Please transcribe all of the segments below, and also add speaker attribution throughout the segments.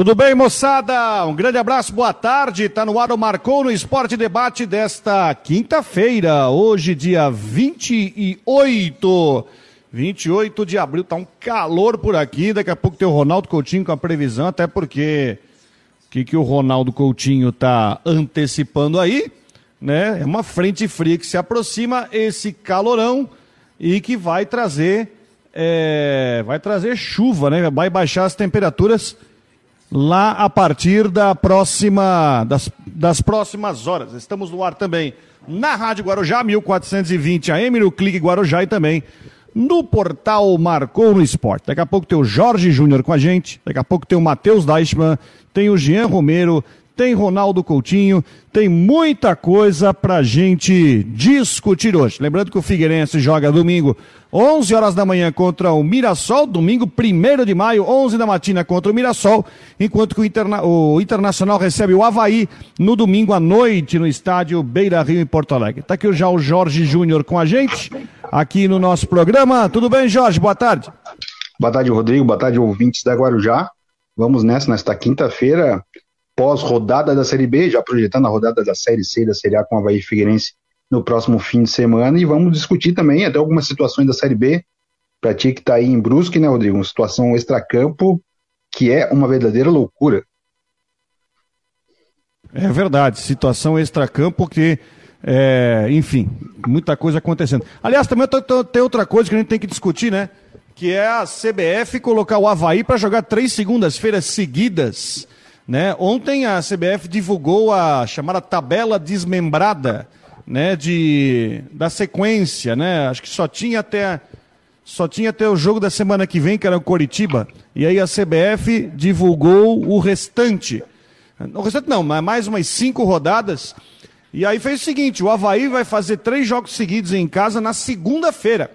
Speaker 1: Tudo bem, moçada? Um grande abraço, boa tarde. Tá no ar o Marcou no Esporte Debate desta quinta-feira, hoje, dia 28. 28 de abril, tá um calor por aqui. Daqui a pouco tem o Ronaldo Coutinho com a previsão, até porque o que, que o Ronaldo Coutinho tá antecipando aí, né? É uma frente fria que se aproxima, esse calorão, e que vai trazer. É, vai trazer chuva, né? Vai baixar as temperaturas lá a partir da próxima, das, das próximas horas. Estamos no ar também na Rádio Guarujá, 1420 AM, no Clique Guarujá e também no portal Marcou no Esporte. Daqui a pouco tem o Jorge Júnior com a gente, daqui a pouco tem o Matheus Deichmann, tem o Jean Romero, tem Ronaldo Coutinho, tem muita coisa pra gente discutir hoje. Lembrando que o Figueirense joga domingo, 11 horas da manhã contra o Mirassol, domingo 1 de maio, 11 da matina contra o Mirassol, enquanto que o, Interna o Internacional recebe o Havaí no domingo à noite no estádio Beira Rio em Porto Alegre. Tá aqui já o Jorge Júnior com a gente, aqui no nosso programa. Tudo bem, Jorge? Boa tarde.
Speaker 2: Boa tarde, Rodrigo. Boa tarde, ouvintes da Guarujá. Vamos nessa, nesta quinta-feira, pós-rodada da Série B, já projetando a rodada da Série C da Série A com a Havaí Figueirense no próximo fim de semana e vamos discutir também até algumas situações da Série B, para ti que está aí em Brusque, né, Rodrigo? Uma situação extracampo que é uma verdadeira loucura.
Speaker 1: É verdade, situação extracampo que, é, enfim, muita coisa acontecendo. Aliás, também tem outra coisa que a gente tem que discutir, né? Que é a CBF colocar o Havaí para jogar três segundas-feiras seguidas né? Ontem a CBF divulgou a chamada tabela desmembrada né, de, da sequência. Né? Acho que só tinha até só tinha até o jogo da semana que vem, que era o Coritiba. E aí a CBF divulgou o restante. O restante não, mas mais umas cinco rodadas. E aí fez o seguinte: o Havaí vai fazer três jogos seguidos em casa na segunda-feira.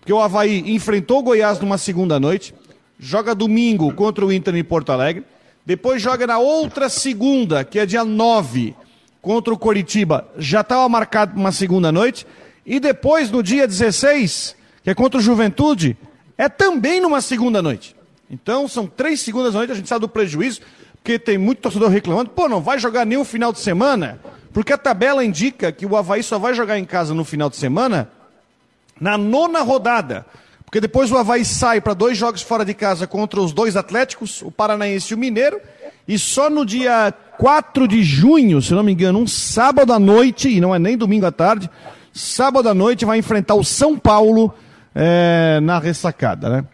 Speaker 1: Porque o Havaí enfrentou o Goiás numa segunda noite, joga domingo contra o Inter em Porto Alegre, depois joga na outra segunda, que é dia 9, contra o Coritiba. Já estava marcado uma segunda noite. E depois, no dia 16, que é contra o Juventude, é também numa segunda noite. Então, são três segundas noites, a gente sabe do prejuízo, porque tem muito torcedor reclamando, pô, não vai jogar o final de semana, porque a tabela indica que o Havaí só vai jogar em casa no final de semana na nona rodada. Porque depois o Havaí sai para dois jogos fora de casa contra os dois Atléticos, o Paranaense e o Mineiro. E só no dia 4 de junho, se não me engano, um sábado à noite, e não é nem domingo à tarde, sábado à noite vai enfrentar o São Paulo é, na ressacada, né?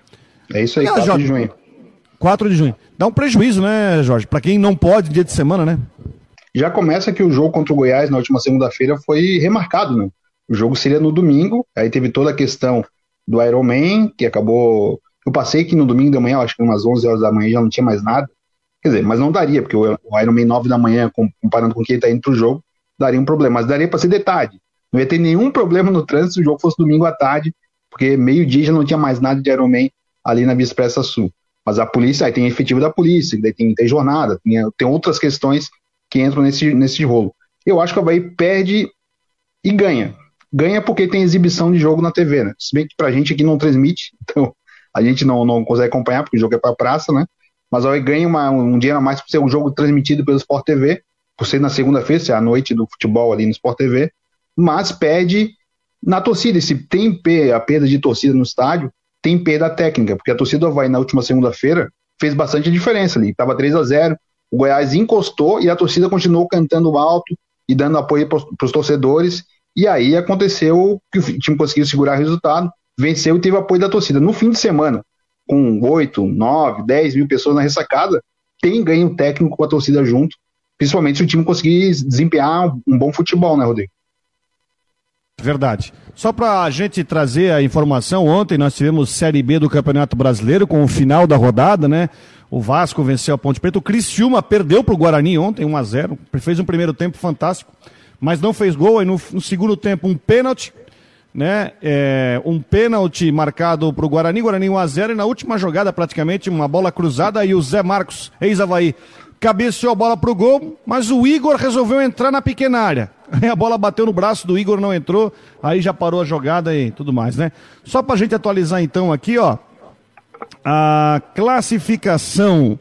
Speaker 2: É isso aí, 4 Jorge, de junho.
Speaker 1: 4 de junho. Dá um prejuízo, né, Jorge? Para quem não pode, dia de semana, né?
Speaker 2: Já começa que o jogo contra o Goiás na última segunda-feira foi remarcado, né? O jogo seria no domingo, aí teve toda a questão do Iron Man, que acabou. Eu passei que no domingo da manhã, acho que umas 11 horas da manhã já não tinha mais nada. Quer dizer, mas não daria, porque o Iron Man 9 da manhã, comparando com quem está indo pro jogo, daria um problema. Mas daria para ser de tarde. Não ia ter nenhum problema no trânsito se o jogo fosse domingo à tarde, porque meio-dia já não tinha mais nada de Iron Man ali na Via Expressa Sul. Mas a polícia, aí tem efetivo da polícia, daí tem, tem jornada, tem, tem outras questões que entram nesse, nesse rolo. Eu acho que o Havaí perde e ganha ganha porque tem exibição de jogo na TV, né? Se bem que pra gente aqui não transmite, então a gente não, não consegue acompanhar, porque o jogo é pra praça, né? Mas aí ganha uma, um dia a mais por ser um jogo transmitido pelo Sport TV, por ser na segunda-feira, ser a noite do futebol ali no Sport TV, mas pede na torcida. se tem a perda de torcida no estádio, tem perda técnica, porque a torcida vai na última segunda-feira fez bastante diferença ali. Tava 3 a 0 o Goiás encostou e a torcida continuou cantando alto e dando apoio para os torcedores e aí aconteceu que o time conseguiu segurar o resultado, venceu e teve apoio da torcida. No fim de semana, com 8, 9, 10 mil pessoas na ressacada, tem ganho técnico com a torcida junto, principalmente se o time conseguir desempenhar um bom futebol, né, Rodrigo?
Speaker 1: Verdade. Só para a gente trazer a informação, ontem nós tivemos Série B do Campeonato Brasileiro com o final da rodada, né? O Vasco venceu a Ponte Preta, o Criciúma perdeu para o Guarani ontem, 1 a 0 fez um primeiro tempo fantástico mas não fez gol. Aí no, no segundo tempo, um pênalti, né? É, um pênalti marcado para o Guarani, Guarani 1x0. E na última jogada, praticamente, uma bola cruzada. E o Zé Marcos, ex-Havaí, cabeceou a bola para o gol, mas o Igor resolveu entrar na pequena área. A bola bateu no braço do Igor, não entrou. Aí já parou a jogada e tudo mais, né? Só para a gente atualizar então aqui, ó. A classificação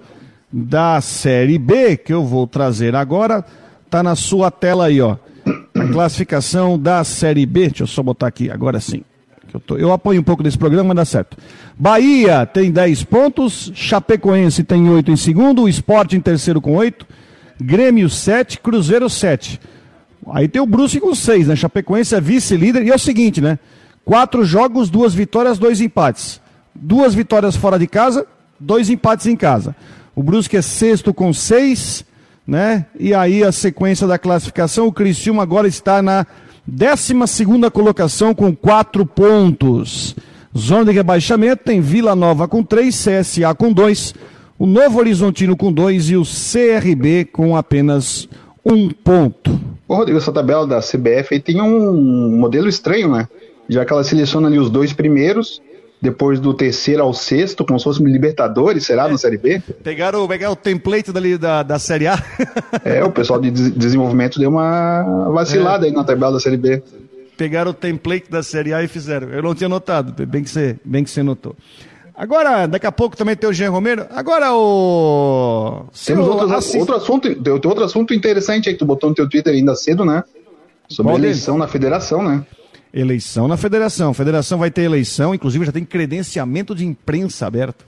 Speaker 1: da Série B, que eu vou trazer agora, tá na sua tela aí, ó. A classificação da Série B, deixa eu só botar aqui, agora sim. Eu, tô, eu apoio um pouco desse programa, mas dá certo. Bahia tem 10 pontos, Chapecoense tem 8 em segundo, o Sport em terceiro com 8, Grêmio 7, Cruzeiro 7. Aí tem o Brusque com 6, né? Chapecoense é vice-líder. E é o seguinte, né? Quatro jogos, duas vitórias, dois empates. Duas vitórias fora de casa, dois empates em casa. O Brusque é sexto com seis, né? E aí a sequência da classificação, o Criciúma agora está na décima segunda colocação com quatro pontos. Zona de rebaixamento tem Vila Nova com três, CSA com dois, o Novo Horizontino com dois e o CRB com apenas um ponto.
Speaker 2: Ô, Rodrigo, essa tabela da CBF tem um modelo estranho, né? Já que ela seleciona ali os dois primeiros depois do terceiro ao sexto, como se fosse Libertadores, será, é, na Série B?
Speaker 1: Pegaram, pegaram o template dali da, da Série A.
Speaker 2: é, o pessoal de desenvolvimento deu uma vacilada é. aí na tabela da Série B.
Speaker 1: Pegaram o template da Série A e fizeram. Eu não tinha notado, bem que você, bem que você notou. Agora, daqui a pouco também tem o Jean Romero. Agora o.
Speaker 2: Temos outro, assist... outro, assunto, tem outro assunto interessante aí que tu botou no teu Twitter ainda cedo, né? Sobre a eleição na federação, né?
Speaker 1: Eleição na federação. A federação vai ter eleição, inclusive já tem credenciamento de imprensa aberto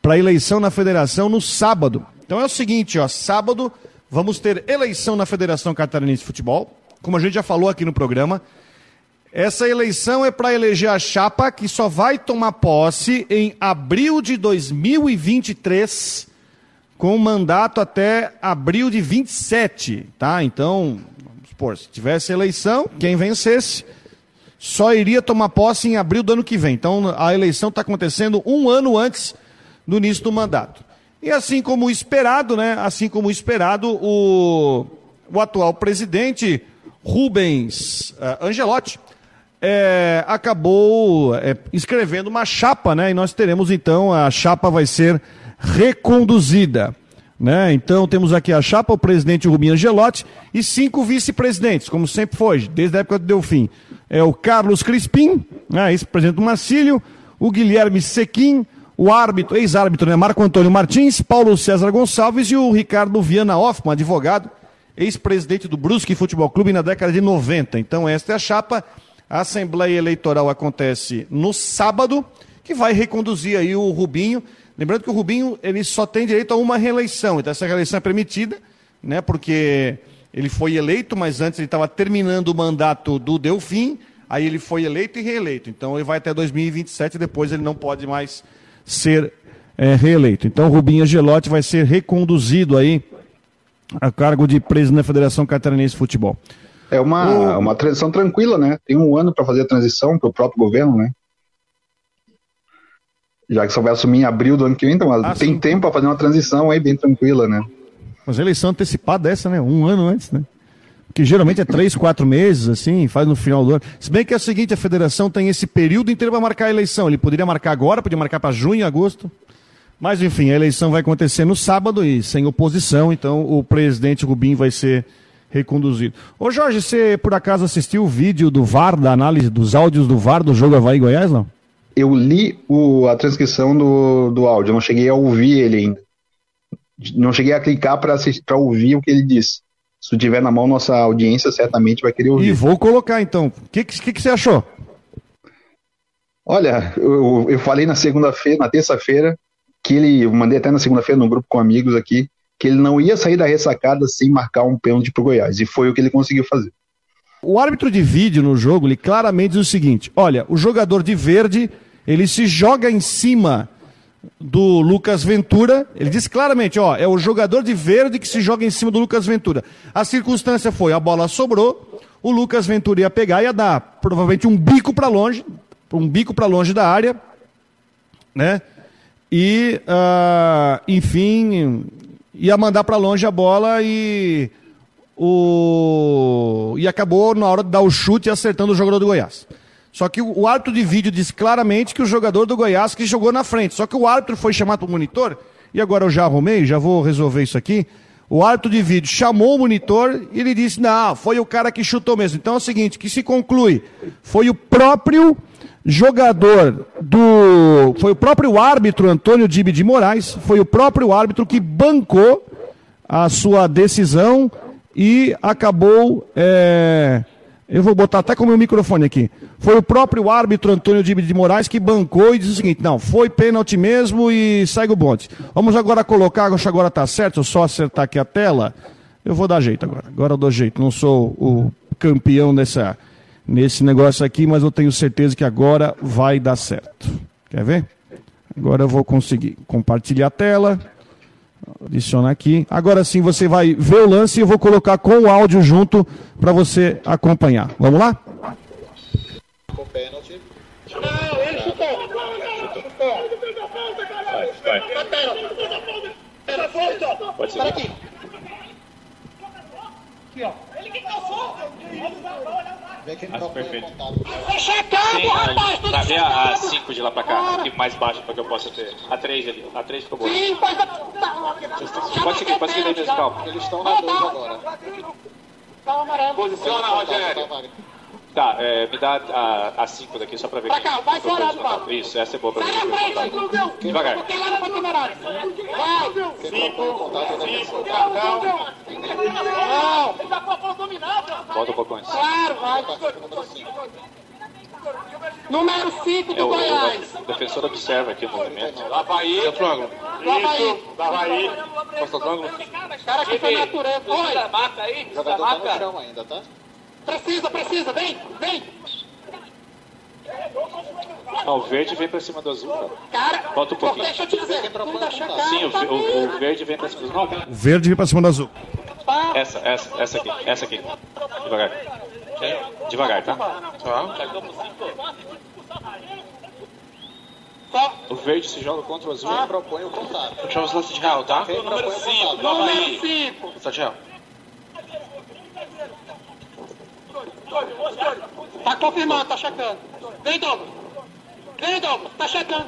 Speaker 1: para eleição na federação no sábado. Então é o seguinte, ó, sábado vamos ter eleição na Federação Catarinense de Futebol, como a gente já falou aqui no programa. Essa eleição é para eleger a chapa que só vai tomar posse em abril de 2023, com mandato até abril de 27, tá? Então, vamos supor, se tivesse eleição, quem vencesse só iria tomar posse em abril do ano que vem. Então a eleição está acontecendo um ano antes do início do mandato. E assim como esperado, né? Assim como esperado, o, o atual presidente Rubens uh, Angelotti é, acabou é, escrevendo uma chapa, né? E nós teremos então a chapa vai ser reconduzida. Né? Então temos aqui a chapa, o presidente Rubinho Angelotti e cinco vice-presidentes, como sempre foi, desde a época do Delfim. É o Carlos Crispim, né, ex-presidente do Marcílio, o Guilherme Sequim, o árbitro, ex-árbitro, né, Marco Antônio Martins, Paulo César Gonçalves e o Ricardo Viana Hoffman, advogado, ex-presidente do Brusque Futebol Clube na década de 90. Então esta é a chapa. A Assembleia Eleitoral acontece no sábado, que vai reconduzir aí o Rubinho Lembrando que o Rubinho ele só tem direito a uma reeleição, então essa reeleição é permitida, né, porque ele foi eleito, mas antes ele estava terminando o mandato do Delfim, aí ele foi eleito e reeleito. Então ele vai até 2027 depois ele não pode mais ser é, reeleito. Então o Rubinho Angelotti vai ser reconduzido aí a cargo de presidente da Federação Catarinense de Futebol.
Speaker 2: É uma, o... uma transição tranquila, né? Tem um ano para fazer a transição para o próprio governo, né? Já que só vai assumir em abril do ano que vem, então ah, tem sim. tempo para fazer uma transição aí bem tranquila, né?
Speaker 1: Mas eleição antecipada essa, né? Um ano antes, né? Que geralmente é três, quatro meses, assim, faz no final do ano. Se bem que é o seguinte, a federação tem esse período inteiro para marcar a eleição. Ele poderia marcar agora, podia marcar para junho, agosto. Mas enfim, a eleição vai acontecer no sábado e sem oposição, então o presidente Rubim vai ser reconduzido. Ô Jorge, você por acaso assistiu o vídeo do VAR, da análise dos áudios do VAR do jogo Havaí Goiás, não?
Speaker 2: eu li o, a transcrição do, do áudio, não cheguei a ouvir ele ainda. Não cheguei a clicar para ouvir o que ele disse. Se tiver na mão, nossa audiência certamente vai querer ouvir.
Speaker 1: E vou colocar então. O que, que, que, você achou?
Speaker 2: Olha, eu, eu falei na segunda-feira, na terça-feira, que ele, eu mandei até na segunda-feira no grupo com amigos aqui, que ele não ia sair da ressacada sem marcar um pênalti pro Goiás. E foi o que ele conseguiu fazer.
Speaker 1: O árbitro de vídeo no jogo, ele claramente diz o seguinte: olha, o jogador de verde ele se joga em cima do Lucas Ventura. Ele diz claramente, ó, é o jogador de verde que se joga em cima do Lucas Ventura. A circunstância foi, a bola sobrou, o Lucas Ventura ia pegar e ia dar provavelmente um bico para longe, um bico para longe da área, né? E, uh, enfim, ia mandar para longe a bola e o e acabou na hora de dar o chute acertando o jogador do Goiás. Só que o, árbitro de vídeo diz claramente que o jogador do Goiás que jogou na frente. Só que o árbitro foi chamado para o monitor, e agora eu já arrumei, já vou resolver isso aqui. O árbitro de vídeo chamou o monitor e ele disse: não, foi o cara que chutou mesmo. Então é o seguinte: que se conclui, foi o próprio jogador do. Foi o próprio árbitro Antônio Dibe de Moraes, foi o próprio árbitro que bancou a sua decisão e acabou. É, eu vou botar até com o meu microfone aqui. Foi o próprio árbitro Antônio de Moraes que bancou e disse o seguinte: não, foi pênalti mesmo e segue o bonde. Vamos agora colocar, acho que agora está certo, só acertar aqui a tela. Eu vou dar jeito agora. Agora eu dou jeito. Não sou o campeão nessa, nesse negócio aqui, mas eu tenho certeza que agora vai dar certo. Quer ver? Agora eu vou conseguir compartilhar a tela. Adicionar aqui. Agora sim você vai ver o lance e eu vou colocar com o áudio junto para você acompanhar. Vamos lá? Com pênalti. Não, ele chutou. Vai, vai. Pode ser. Aqui, ó. Ele que causou. Acho perfeito.
Speaker 3: Sim, rapaz, tudo Trazer a 5 de lá pra cá, aqui mais baixo pra que eu possa ter. A 3 ali, a 3 ficou boa. Sim, pode, pode seguir, pode seguir daí mesmo, calma. Eles estão na 2 agora. Posiciona, Rogério. Tá, é, me dá a, a cinco daqui só pra ver. Pra cá, vai fora do papo. Isso, essa é boa pra mim. Devagar. Vai. Cinco, cinco, cartão. Não. Volta um pouco antes. Claro, vai. Número 5 do é, Goiás. O defensor observa aqui o movimento. Havaí. Centro ângulo. Havaí. Havaí. Costa do ângulo. Cara que foi natureza. Oi. Marca aí. Jogador tá no chão ainda, tá? Precisa, precisa, vem, vem! Não, o verde vem pra cima do azul, cara. Cara, Bota um pouquinho. Deixa eu te dizer. Sim, o, o, o, verde vem pra cima do azul.
Speaker 1: O verde vem pra cima do azul.
Speaker 3: Essa, essa, essa aqui, essa aqui. Devagar. Devagar, tá? Tá. O verde se joga contra o azul e propõe o contato. Puxar os lances de real, tá? Número 5, número 5. Lança de real. Tá confirmando, tá checando. Vem, Douglas. Vem, Douglas, tá checando.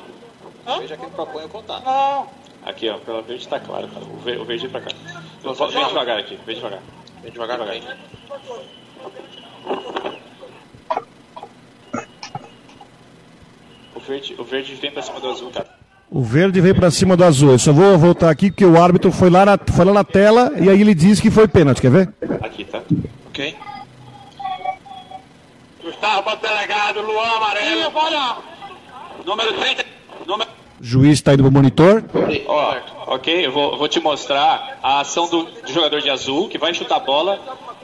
Speaker 3: Hã? Veja quem propõe o contato. Não. Aqui, ó, pela verde tá claro, cara. O, verde, o verde pra cá. Vem devagar aqui, vem devagar. Vem devagar, devagar. O verde, o verde vem pra cima do azul, cara.
Speaker 1: O verde veio para cima do azul. Eu só vou voltar aqui porque o árbitro foi lá, na, foi lá na tela e aí ele disse que foi pênalti. Quer ver?
Speaker 3: Aqui, tá? Ok. Para o delegado, Luan Amarelo. Número 30. Número...
Speaker 1: Juiz está indo pro monitor.
Speaker 3: Ó, ok, eu vou, vou, te mostrar a ação do, do, jogador de azul, que vai chutar a bola,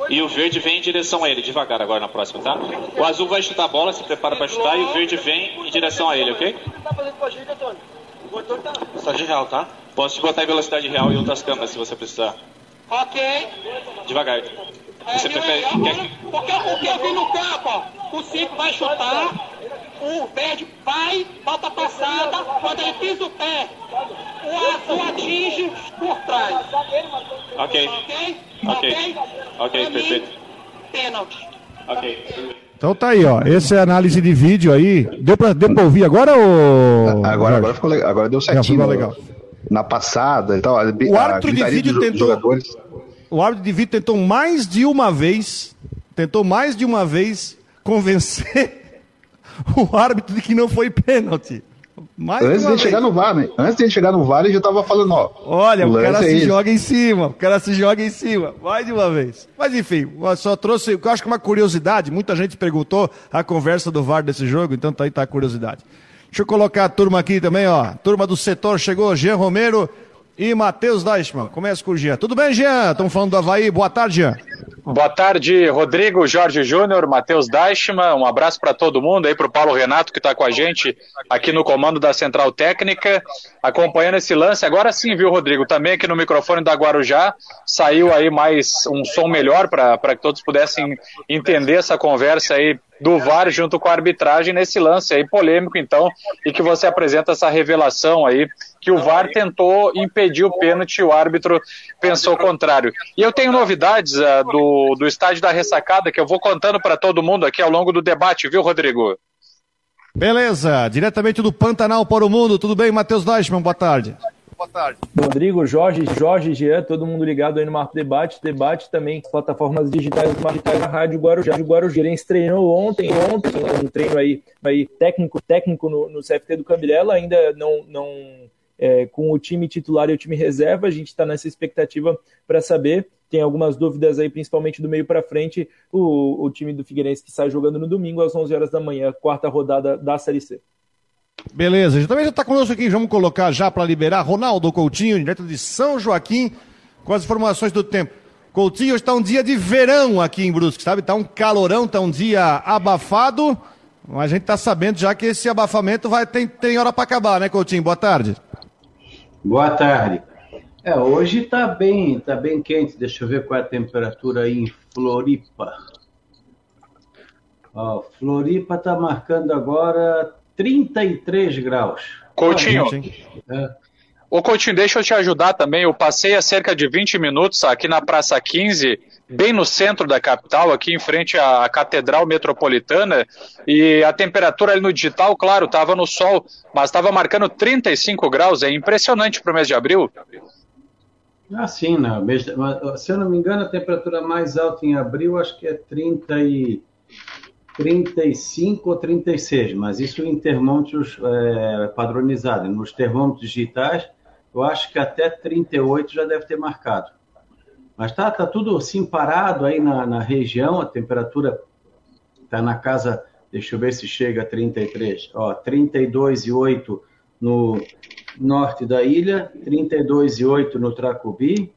Speaker 3: e o verde vem em direção a ele, devagar agora na próxima, tá? O azul vai chutar a bola, se prepara para chutar, e o verde vem em direção a ele, ok? Velocidade real, tá? Posso te botar em velocidade real e outras câmeras se você precisar. Ok. Devagar. Você prefere. Quer... Porque o que eu vi no campo, ó, o 5 vai chutar, o verde vai, bota passada, quando ele pisa o pé, o azul atinge por trás. Ok. Ok? Ok. Ok, perfeito.
Speaker 1: Pênalti. Ok. Então tá aí, ó. Essa é a análise de vídeo aí. Deu pra, deu pra ouvir agora ou.
Speaker 2: Agora, agora ficou legal. Agora deu certinho. ficou legal. Na passada e tal.
Speaker 1: O árbitro de vídeo tentou. Jogadores o árbitro de vídeo tentou mais de uma vez, tentou mais de uma vez convencer o árbitro de que não foi pênalti.
Speaker 2: Mais Antes de vez. chegar no VAR, né? Antes de chegar no VAR, ele já tava falando, ó.
Speaker 1: Olha, o, o cara é se esse. joga em cima, o cara se joga em cima, mais de uma vez. Mas enfim, só trouxe, eu acho que uma curiosidade, muita gente perguntou a conversa do VAR desse jogo, então tá aí tá a curiosidade. Deixa eu colocar a turma aqui também, ó. Turma do setor chegou, Jean Romero, e Matheus Deichmann. Começa com o Jean. Tudo bem, Jean? Estamos falando do Havaí. Boa tarde, Jean.
Speaker 4: Boa tarde, Rodrigo, Jorge Júnior, Matheus Deichmann. Um abraço para todo mundo aí, para o Paulo Renato, que está com a gente aqui no comando da Central Técnica, acompanhando esse lance. Agora sim, viu, Rodrigo? Também aqui no microfone da Guarujá saiu aí mais um som melhor para que todos pudessem entender essa conversa aí do VAR junto com a arbitragem nesse lance aí polêmico, então, e que você apresenta essa revelação aí que o VAR tentou impedir o pênalti e o árbitro pensou o contrário. E eu tenho novidades uh, do, do estádio da ressacada que eu vou contando para todo mundo aqui ao longo do debate, viu, Rodrigo?
Speaker 1: Beleza, diretamente do Pantanal para o mundo, tudo bem, Matheus Deichmann, boa tarde. Boa tarde.
Speaker 5: Rodrigo, Jorge, Jorge, Jean, todo mundo ligado aí no Marco Debate. Debate também, plataformas digitais do Marco da Rádio Guarujá. O Guarujá treinou ontem, ontem, um treino aí, aí técnico, técnico no, no CFT do Cambilela, ainda não, não é, com o time titular e o time reserva. A gente está nessa expectativa para saber. Tem algumas dúvidas aí, principalmente do meio para frente. O, o time do Figueirense que sai jogando no domingo às 11 horas da manhã, quarta rodada da Série C.
Speaker 1: Beleza, gente também já está conosco aqui, vamos colocar já para liberar Ronaldo Coutinho, direto de São Joaquim, com as informações do tempo. Coutinho, está um dia de verão aqui em Brusque, sabe? Está um calorão, está um dia abafado, mas a gente está sabendo já que esse abafamento vai tem, tem hora para acabar, né, Coutinho? Boa tarde.
Speaker 6: Boa tarde. É, hoje está bem, tá bem quente. Deixa eu ver qual é a temperatura aí em Floripa. Ó, Floripa está marcando agora 33 graus.
Speaker 4: Coutinho. É. Ô Coutinho, deixa eu te ajudar também. Eu passei há cerca de 20 minutos aqui na Praça 15, bem no centro da capital, aqui em frente à Catedral Metropolitana, e a temperatura ali no digital, claro, estava no sol, mas estava marcando 35 graus. É impressionante para o mês de abril.
Speaker 6: Ah, sim, não. Se eu não me engano, a temperatura mais alta em abril acho que é 30 e 35 ou 36, mas isso em termômetros é, padronizados. Nos termômetros digitais, eu acho que até 38 já deve ter marcado. Mas tá, tá tudo assim parado aí na, na região, a temperatura está na casa, deixa eu ver se chega a 33, ó, 32,8 no norte da ilha, 32,8 no Tracubi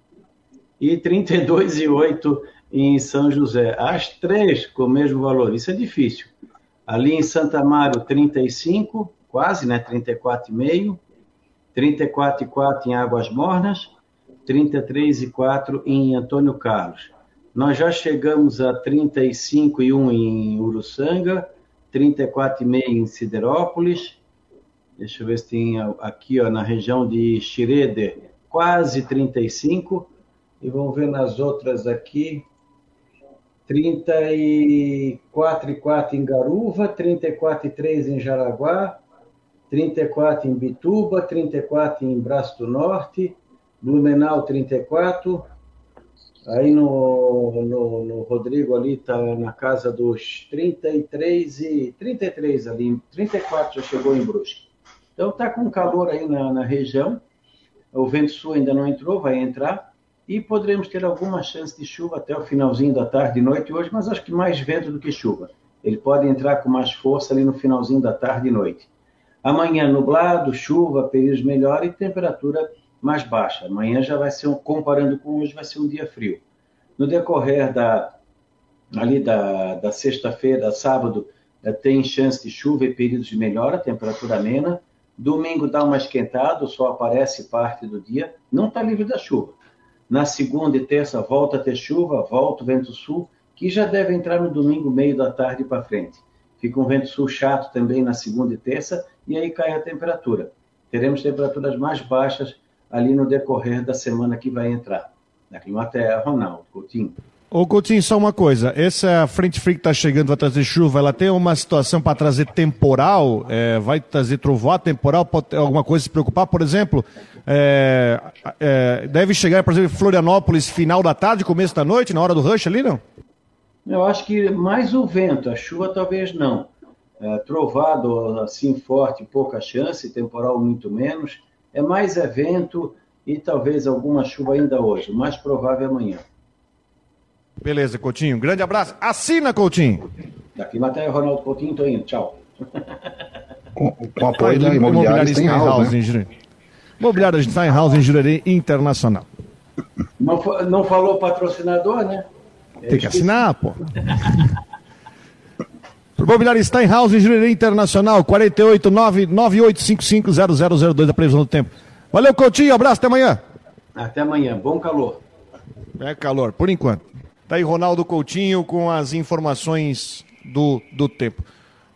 Speaker 6: e 32,8 em São José. As três com o mesmo valor, isso é difícil. Ali em Santa Mário, 35, quase, né? 34,5. 34,4 em Águas Mornas. 33,4 em Antônio Carlos. Nós já chegamos a 35,1 em Uruçanga. 34,5 em Siderópolis. Deixa eu ver se tem aqui ó, na região de Xireder, quase 35. E vamos ver nas outras aqui, 34,4 em Garuva, 34,3 em Jaraguá, 34 em Bituba, 34 em Braço do Norte, Blumenau 34. Aí no, no, no Rodrigo ali está na casa dos 33 e 33 ali, 34 já chegou em Brusque. Então está com calor aí na, na região. O vento sul ainda não entrou, vai entrar e poderemos ter alguma chance de chuva até o finalzinho da tarde e noite hoje, mas acho que mais vento do que chuva. Ele pode entrar com mais força ali no finalzinho da tarde e noite. Amanhã nublado, chuva, períodos melhores e temperatura mais baixa. Amanhã já vai ser, um, comparando com hoje, vai ser um dia frio. No decorrer da ali da, da sexta-feira, sábado, eh, tem chance de chuva e períodos de melhora, temperatura amena. Domingo dá uma esquentada, o sol aparece parte do dia, não está livre da chuva na segunda e terça volta a ter chuva, volta o vento sul, que já deve entrar no domingo, meio da tarde para frente. Fica um vento sul chato também na segunda e terça, e aí cai a temperatura. Teremos temperaturas mais baixas ali no decorrer da semana que vai entrar. Na Climaterra, Ronaldo Coutinho.
Speaker 1: Ô Coutinho, só uma coisa. Essa frente fria que está chegando vai trazer chuva, ela tem uma situação para trazer temporal? É, vai trazer trovoada temporal? Pode ter alguma coisa se preocupar? Por exemplo, é, é, deve chegar, por exemplo, Florianópolis final da tarde, começo da noite, na hora do rush ali, não?
Speaker 6: Eu acho que mais o vento, a chuva talvez não. É, trovado assim forte, pouca chance, temporal muito menos. É mais evento e talvez alguma chuva ainda hoje. O mais provável é amanhã.
Speaker 1: Beleza, Coutinho. Grande abraço. Assina, Coutinho.
Speaker 6: Daqui matéria, Ronaldo Coutinho, tô indo. Tchau.
Speaker 2: Com, com apoio da Imobiliária Steinhaus,
Speaker 1: né? Imobiliária Steinhaus em Jurerê Internacional.
Speaker 6: Não, não falou patrocinador, né?
Speaker 1: Tem que assinar, pô. Imobiliária Steinhaus Jurerê Internacional, 489-9855-0002, a previsão do tempo. Valeu, Coutinho, abraço, até amanhã.
Speaker 6: Até amanhã, bom calor.
Speaker 1: É calor, por enquanto. Tá aí Ronaldo Coutinho com as informações do, do tempo.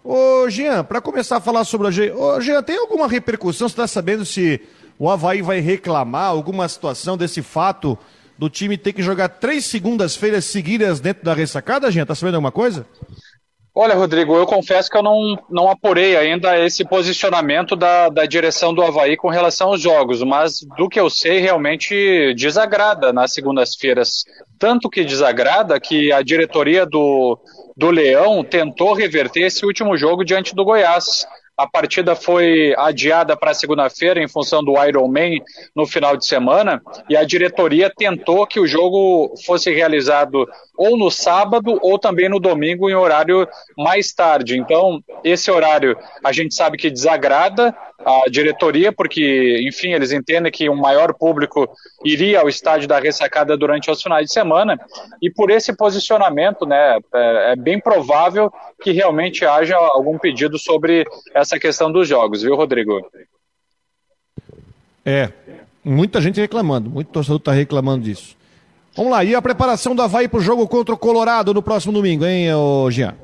Speaker 1: Ô, Jean, para começar a falar sobre a G... Ô, Jean, tem alguma repercussão? Você está sabendo se o Havaí vai reclamar alguma situação desse fato do time ter que jogar três segundas-feiras seguidas dentro da ressacada, Jean? Tá sabendo alguma coisa?
Speaker 4: Olha, Rodrigo, eu confesso que eu não, não apurei ainda esse posicionamento da, da direção do Havaí com relação aos jogos, mas do que eu sei, realmente desagrada nas segundas-feiras. Tanto que desagrada que a diretoria do, do Leão tentou reverter esse último jogo diante do Goiás. A partida foi adiada para segunda-feira em função do Ironman no final de semana e a diretoria tentou que o jogo fosse realizado ou no sábado ou também no domingo em horário mais tarde. Então, esse horário a gente sabe que desagrada a diretoria, porque, enfim, eles entendem que um maior público iria ao estádio da ressacada durante os finais de semana, e por esse posicionamento, né, é, é bem provável que realmente haja algum pedido sobre essa questão dos jogos, viu, Rodrigo?
Speaker 1: É, muita gente reclamando, muito torcedor está reclamando disso. Vamos lá, e a preparação do Havaí para o jogo contra o Colorado no próximo domingo, hein, Jean?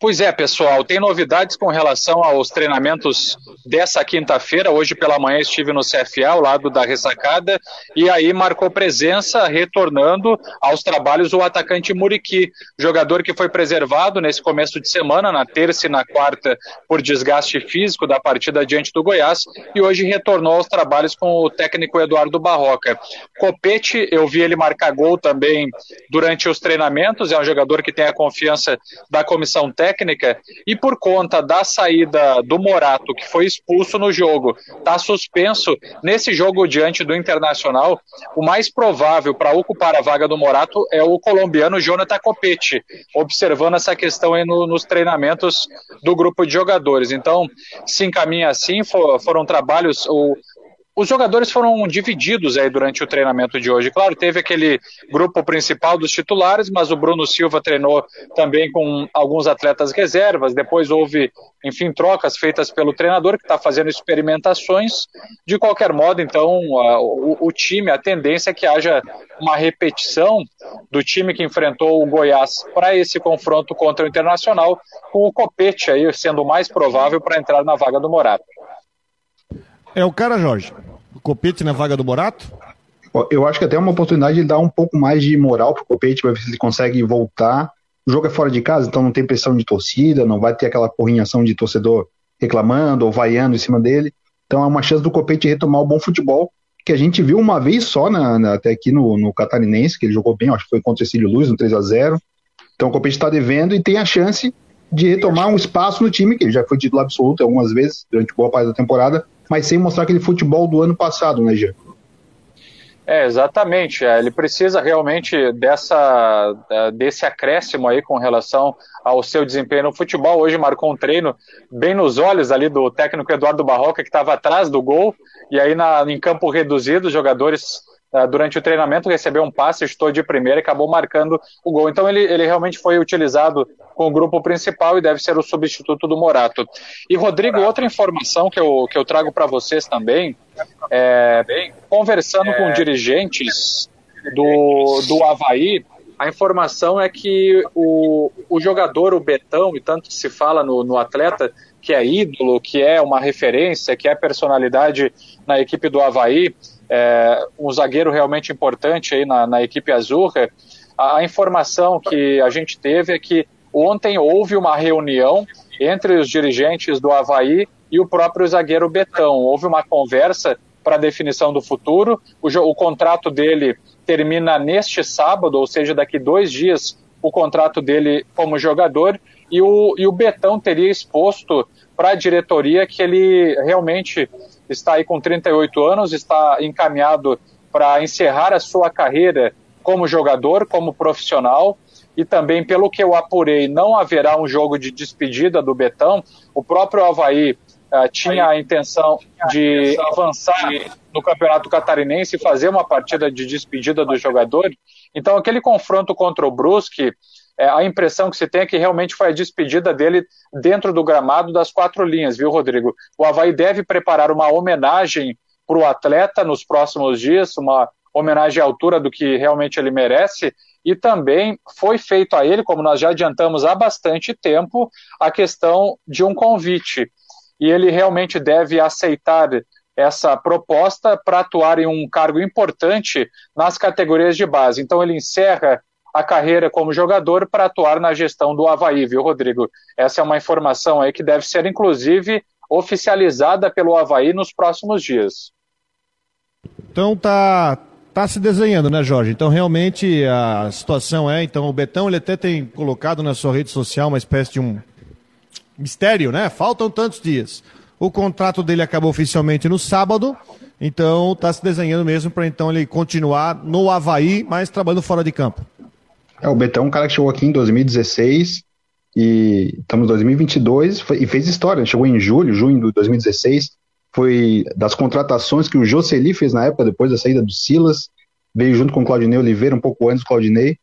Speaker 4: Pois é, pessoal, tem novidades com relação aos treinamentos dessa quinta-feira. Hoje pela manhã estive no CFA, ao lado da ressacada, e aí marcou presença, retornando aos trabalhos o atacante Muriqui, jogador que foi preservado nesse começo de semana, na terça e na quarta, por desgaste físico da partida diante do Goiás, e hoje retornou aos trabalhos com o técnico Eduardo Barroca. Copete, eu vi ele marcar gol também durante os treinamentos, é um jogador que tem a confiança da comissão técnica técnica e por conta da saída do Morato, que foi expulso no jogo, está suspenso nesse jogo diante do Internacional, o mais provável para ocupar a vaga do Morato é o colombiano Jonathan Copete, observando essa questão aí no, nos treinamentos do grupo de jogadores. Então, se encaminha assim, for, foram trabalhos, o, os jogadores foram divididos aí durante o treinamento de hoje. Claro, teve aquele grupo principal dos titulares, mas o Bruno Silva treinou também com alguns atletas reservas. Depois houve, enfim, trocas feitas pelo treinador que está fazendo experimentações. De qualquer modo, então, a, o, o time, a tendência é que haja uma repetição do time que enfrentou o Goiás para esse confronto contra o Internacional, com o Copete aí sendo o mais provável para entrar na vaga do Morato.
Speaker 1: É o cara, Jorge. O Copete na vaga do Morato?
Speaker 2: Eu acho que até é uma oportunidade de dar um pouco mais de moral pro Copete para ver se ele consegue voltar. O jogo é fora de casa, então não tem pressão de torcida, não vai ter aquela porrinhação de torcedor reclamando ou vaiando em cima dele. Então é uma chance do Copete retomar o bom futebol que a gente viu uma vez só na, na, até aqui no, no Catarinense, que ele jogou bem, acho que foi contra o Cecílio Luz no 3 a 0 Então o Copete está devendo e tem a chance de retomar um espaço no time, que ele já foi titular absoluto algumas vezes durante boa parte da temporada, mas sem mostrar aquele futebol do ano passado, né, Jean?
Speaker 4: É, exatamente. É, ele precisa realmente dessa, é, desse acréscimo aí com relação ao seu desempenho no futebol. Hoje marcou um treino bem nos olhos ali do técnico Eduardo Barroca, que estava atrás do gol, e aí na, em campo reduzido, os jogadores durante o treinamento, recebeu um passe, estou de primeira e acabou marcando o gol. Então ele, ele realmente foi utilizado com o grupo principal e deve ser o substituto do Morato. E Rodrigo, outra informação que eu, que eu trago para vocês também, é, conversando com dirigentes do, do Havaí, a informação é que o, o jogador, o Betão, e tanto se fala no, no atleta, que é ídolo, que é uma referência, que é personalidade na equipe do Havaí, é, um zagueiro realmente importante aí na, na equipe azurra. A, a informação que a gente teve é que ontem houve uma reunião entre os dirigentes do Havaí e o próprio zagueiro Betão. Houve uma conversa para definição do futuro. O, o, contrato dele termina neste sábado, ou seja, daqui dois dias, o contrato dele como jogador. E o, e o Betão teria exposto para a diretoria que ele realmente está aí com 38 anos, está encaminhado para encerrar a sua carreira como jogador, como profissional, e também, pelo que eu apurei, não haverá um jogo de despedida do Betão. O próprio Havaí uh, tinha a intenção de avançar no Campeonato Catarinense e fazer uma partida de despedida do jogador. Então, aquele confronto contra o Brusque é, a impressão que se tem é que realmente foi a despedida dele dentro do gramado das quatro linhas, viu, Rodrigo? O Havaí deve preparar uma homenagem para o atleta nos próximos dias, uma homenagem à altura do que realmente ele merece, e também foi feito a ele, como nós já adiantamos há bastante tempo, a questão de um convite. E ele realmente deve aceitar essa proposta para atuar em um cargo importante nas categorias de base. Então ele encerra a carreira como jogador para atuar na gestão do Havaí, viu, Rodrigo? Essa é uma informação aí que deve ser, inclusive, oficializada pelo Havaí nos próximos dias.
Speaker 1: Então tá, tá se desenhando, né, Jorge? Então realmente a situação é, então o Betão ele até tem colocado na sua rede social uma espécie de um mistério, né? Faltam tantos dias. O contrato dele acabou oficialmente no sábado, então está se desenhando mesmo para então ele continuar no Havaí, mas trabalhando fora de campo.
Speaker 2: É, o Betão é um cara que chegou aqui em 2016 e estamos em 2022 e fez história. Chegou em julho, junho de 2016. Foi das contratações que o Jocely fez na época, depois da saída do Silas. Veio junto com o Claudinei Oliveira, um pouco antes do Claudinei.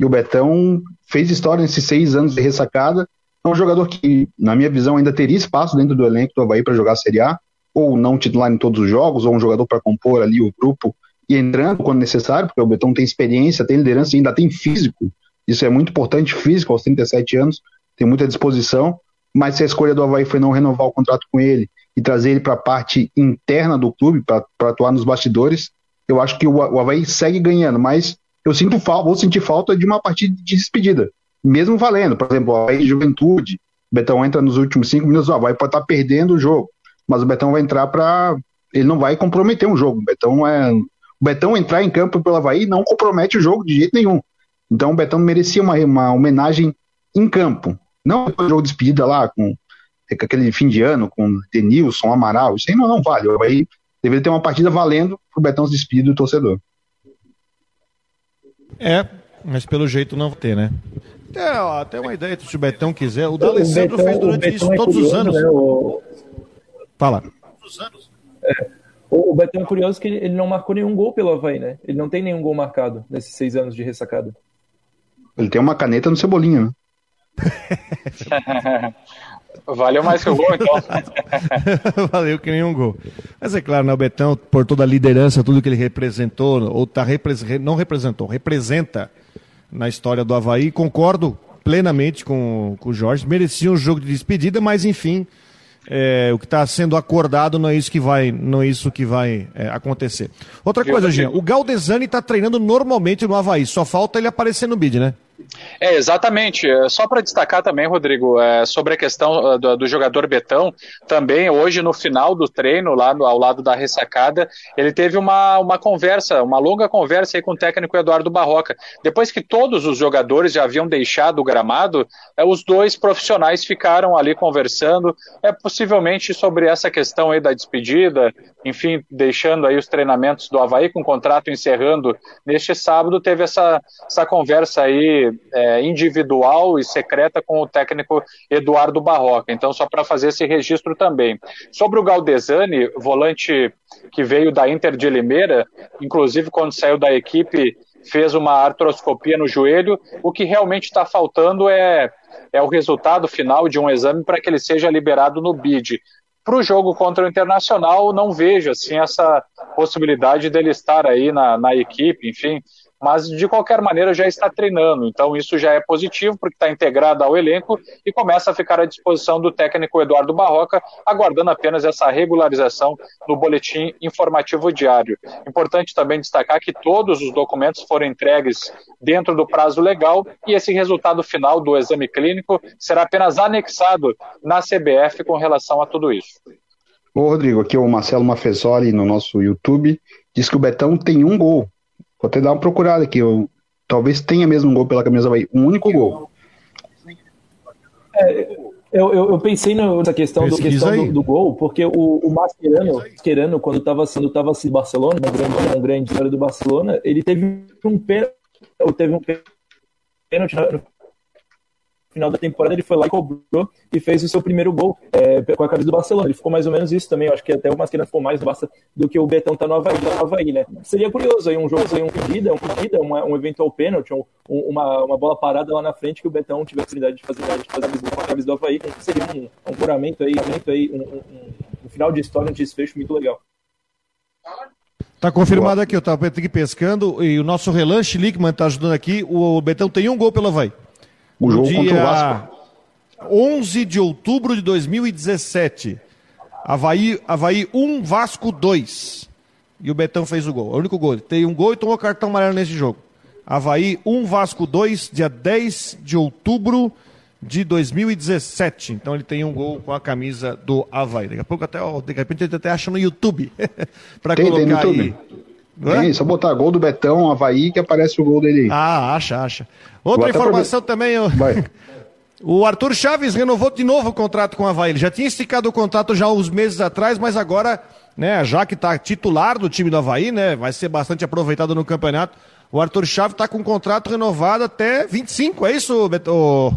Speaker 2: E o Betão fez história nesses seis anos de ressacada é um jogador que, na minha visão, ainda teria espaço dentro do elenco do Havaí para jogar a Série A, ou não titular em todos os jogos, ou um jogador para compor ali o grupo e entrando quando necessário, porque o Betão tem experiência, tem liderança ainda tem físico. Isso é muito importante, físico aos 37 anos, tem muita disposição, mas se a escolha do Havaí foi não renovar o contrato com ele e trazer ele para a parte interna do clube, para atuar nos bastidores, eu acho que o, o Havaí segue ganhando, mas eu sinto falta, vou sentir falta de uma partida de despedida mesmo valendo. Por exemplo, a Juventude, o Betão entra nos últimos cinco minutos, ó, vai pode estar tá perdendo o jogo, mas o Betão vai entrar para. Ele não vai comprometer um jogo. O Betão, é... o Betão entrar em campo pelo Havaí não compromete o jogo de jeito nenhum. Então o Betão merecia uma, uma homenagem em campo. Não do jogo de despedida lá, com, com aquele fim de ano, com Denilson, Amaral. Isso aí não, não vale. O Havaí deveria ter uma partida valendo para o Betão se despedir do torcedor.
Speaker 1: É, mas pelo jeito não vai ter, né? É, ó, até uma ideia, se o Betão quiser. O D'Alessandro fez durante isso é todos os anos. Né, o...
Speaker 5: Fala. Todos os anos. É. O Betão é curioso que ele não marcou nenhum gol pelo Havaí, né? Ele não tem nenhum gol marcado nesses seis anos de ressacada.
Speaker 2: Ele tem uma caneta no Cebolinha, né?
Speaker 4: Valeu mais que o gol, então.
Speaker 1: Valeu que nenhum gol. Mas é claro, né, o Betão, por toda a liderança, tudo que ele representou, ou tá repres... não representou, representa na história do Havaí. Concordo plenamente com, com o Jorge. Merecia um jogo de despedida, mas enfim, é, o que está sendo acordado não é isso que vai, não é isso que vai é, acontecer. Outra coisa, Jean, o Galdesani está treinando normalmente no Havaí, só falta ele aparecer no bid, né?
Speaker 4: É, exatamente. É, só para destacar também, Rodrigo, é, sobre a questão uh, do, do, jogador Betão, também hoje no final do treino, lá no, ao lado da ressacada, ele teve uma, uma conversa, uma longa conversa aí com o técnico Eduardo Barroca. Depois que todos os jogadores já haviam deixado o gramado, é, os dois profissionais ficaram ali conversando, é possivelmente sobre essa questão aí da despedida, enfim, deixando aí os treinamentos do Havaí com o contrato encerrando neste sábado, teve essa, essa conversa aí é, individual e secreta com o técnico Eduardo Barroca. Então, só para fazer esse registro também. Sobre o Galdesani, volante que veio da Inter de Limeira, inclusive quando saiu da equipe, fez uma artroscopia no joelho. O que realmente está faltando é, é o resultado final de um exame para que ele seja liberado no BID. Para o jogo contra o Internacional, não vejo assim essa possibilidade dele estar aí na, na equipe, enfim mas de qualquer maneira já está treinando. Então isso já é positivo, porque está integrado ao elenco e começa a ficar à disposição do técnico Eduardo Barroca, aguardando apenas essa regularização no boletim informativo diário. Importante também destacar que todos os documentos foram entregues dentro do prazo legal e esse resultado final do exame clínico será apenas anexado na CBF com relação a tudo isso.
Speaker 2: Ô Rodrigo, aqui é o Marcelo Mafezoli no nosso YouTube, diz que o Betão tem um gol Vou até dar uma procurada aqui. Eu, talvez tenha mesmo um gol pela camisa Bahia. Um único gol.
Speaker 5: É, eu, eu, eu, pensei nessa questão, do, questão do, do, gol, porque o, o Mascherano, Mascherano quando estava sendo tava assim, Barcelona, uma grande, uma grande história do Barcelona, ele teve um pênalti, teve um pênalti final da temporada ele foi lá e cobrou e fez o seu primeiro gol é, com a camisa do Barcelona. Ele ficou mais ou menos isso também. Eu acho que até o Mascherano ficou mais Barça do que o Betão tá no Havaí, tá no Havaí né? Seria curioso aí um jogo, aí um pedida, um uma, um eventual pênalti, um, uma, uma bola parada lá na frente que o Betão tivesse a oportunidade de fazer, de fazer a camisa do Havaí. Seria um, um curamento aí, aí um, um, um, final de história, um desfecho muito legal.
Speaker 1: Tá confirmado aqui, eu estava aqui pescando e o nosso relance Lickman está ajudando aqui. O Betão tem um gol pelo Havaí.
Speaker 2: O jogo dia contra o Vasco.
Speaker 1: 11 de outubro de 2017. Havaí, Havaí 1, Vasco 2. E o Betão fez o gol. É o único gol. Tem um gol e tomou cartão amarelo nesse jogo. Havaí 1, Vasco 2, dia 10 de outubro de 2017. Então ele tem um gol com a camisa do Havaí. Daqui a pouco até, a pouco ele até acha no YouTube.
Speaker 2: para colocar tem no YouTube. aí. Tem, só botar gol do Betão, Havaí, que aparece o gol dele.
Speaker 1: Ah, acha, acha. Outra informação também. Eu... Vai. O Arthur Chaves renovou de novo o contrato com o Havaí. Ele já tinha esticado o contrato já uns meses atrás, mas agora, né, já que está titular do time do Havaí, né, vai ser bastante aproveitado no campeonato. O Arthur Chaves está com um contrato renovado até 25, é isso, Betão?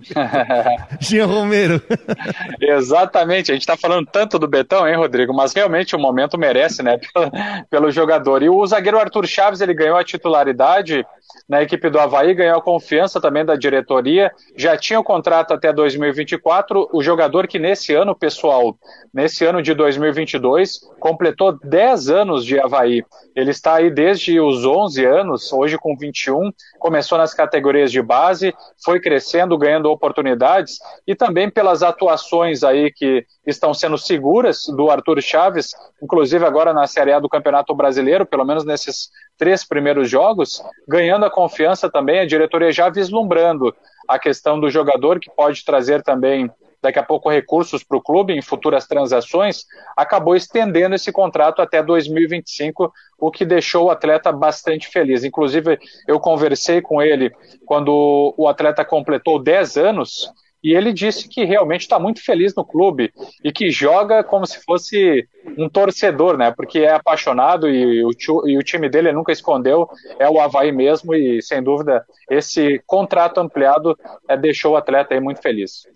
Speaker 1: Jean Romero.
Speaker 4: Exatamente, a gente está falando tanto do Betão, hein, Rodrigo? Mas realmente o momento merece, né, pelo, pelo, jogador. E o zagueiro Arthur Chaves, ele ganhou a titularidade na equipe do Havaí, ganhou a confiança também da diretoria, já tinha o contrato até 2024. O jogador que nesse ano, pessoal, nesse ano de 2022, completou 10 anos de Havaí. Ele está aí desde os 11 anos, hoje com 21, começou nas categorias de base, foi crescendo, ganhando oportunidades e também pelas atuações aí que estão sendo seguras do Arthur Chaves, inclusive agora na Série A do Campeonato Brasileiro, pelo menos nesses três primeiros jogos, ganhando a confiança também, a diretoria já vislumbrando a questão do jogador que pode trazer também daqui a pouco recursos para o clube em futuras transações, acabou estendendo esse contrato até 2025, o que deixou o atleta bastante feliz. Inclusive, eu conversei com ele quando o atleta completou 10 anos e ele disse que realmente está muito feliz no clube e que joga como se fosse um torcedor, né? Porque é apaixonado e o, e o time dele nunca escondeu, é o Havaí mesmo e sem dúvida esse contrato ampliado é, deixou o atleta aí muito feliz.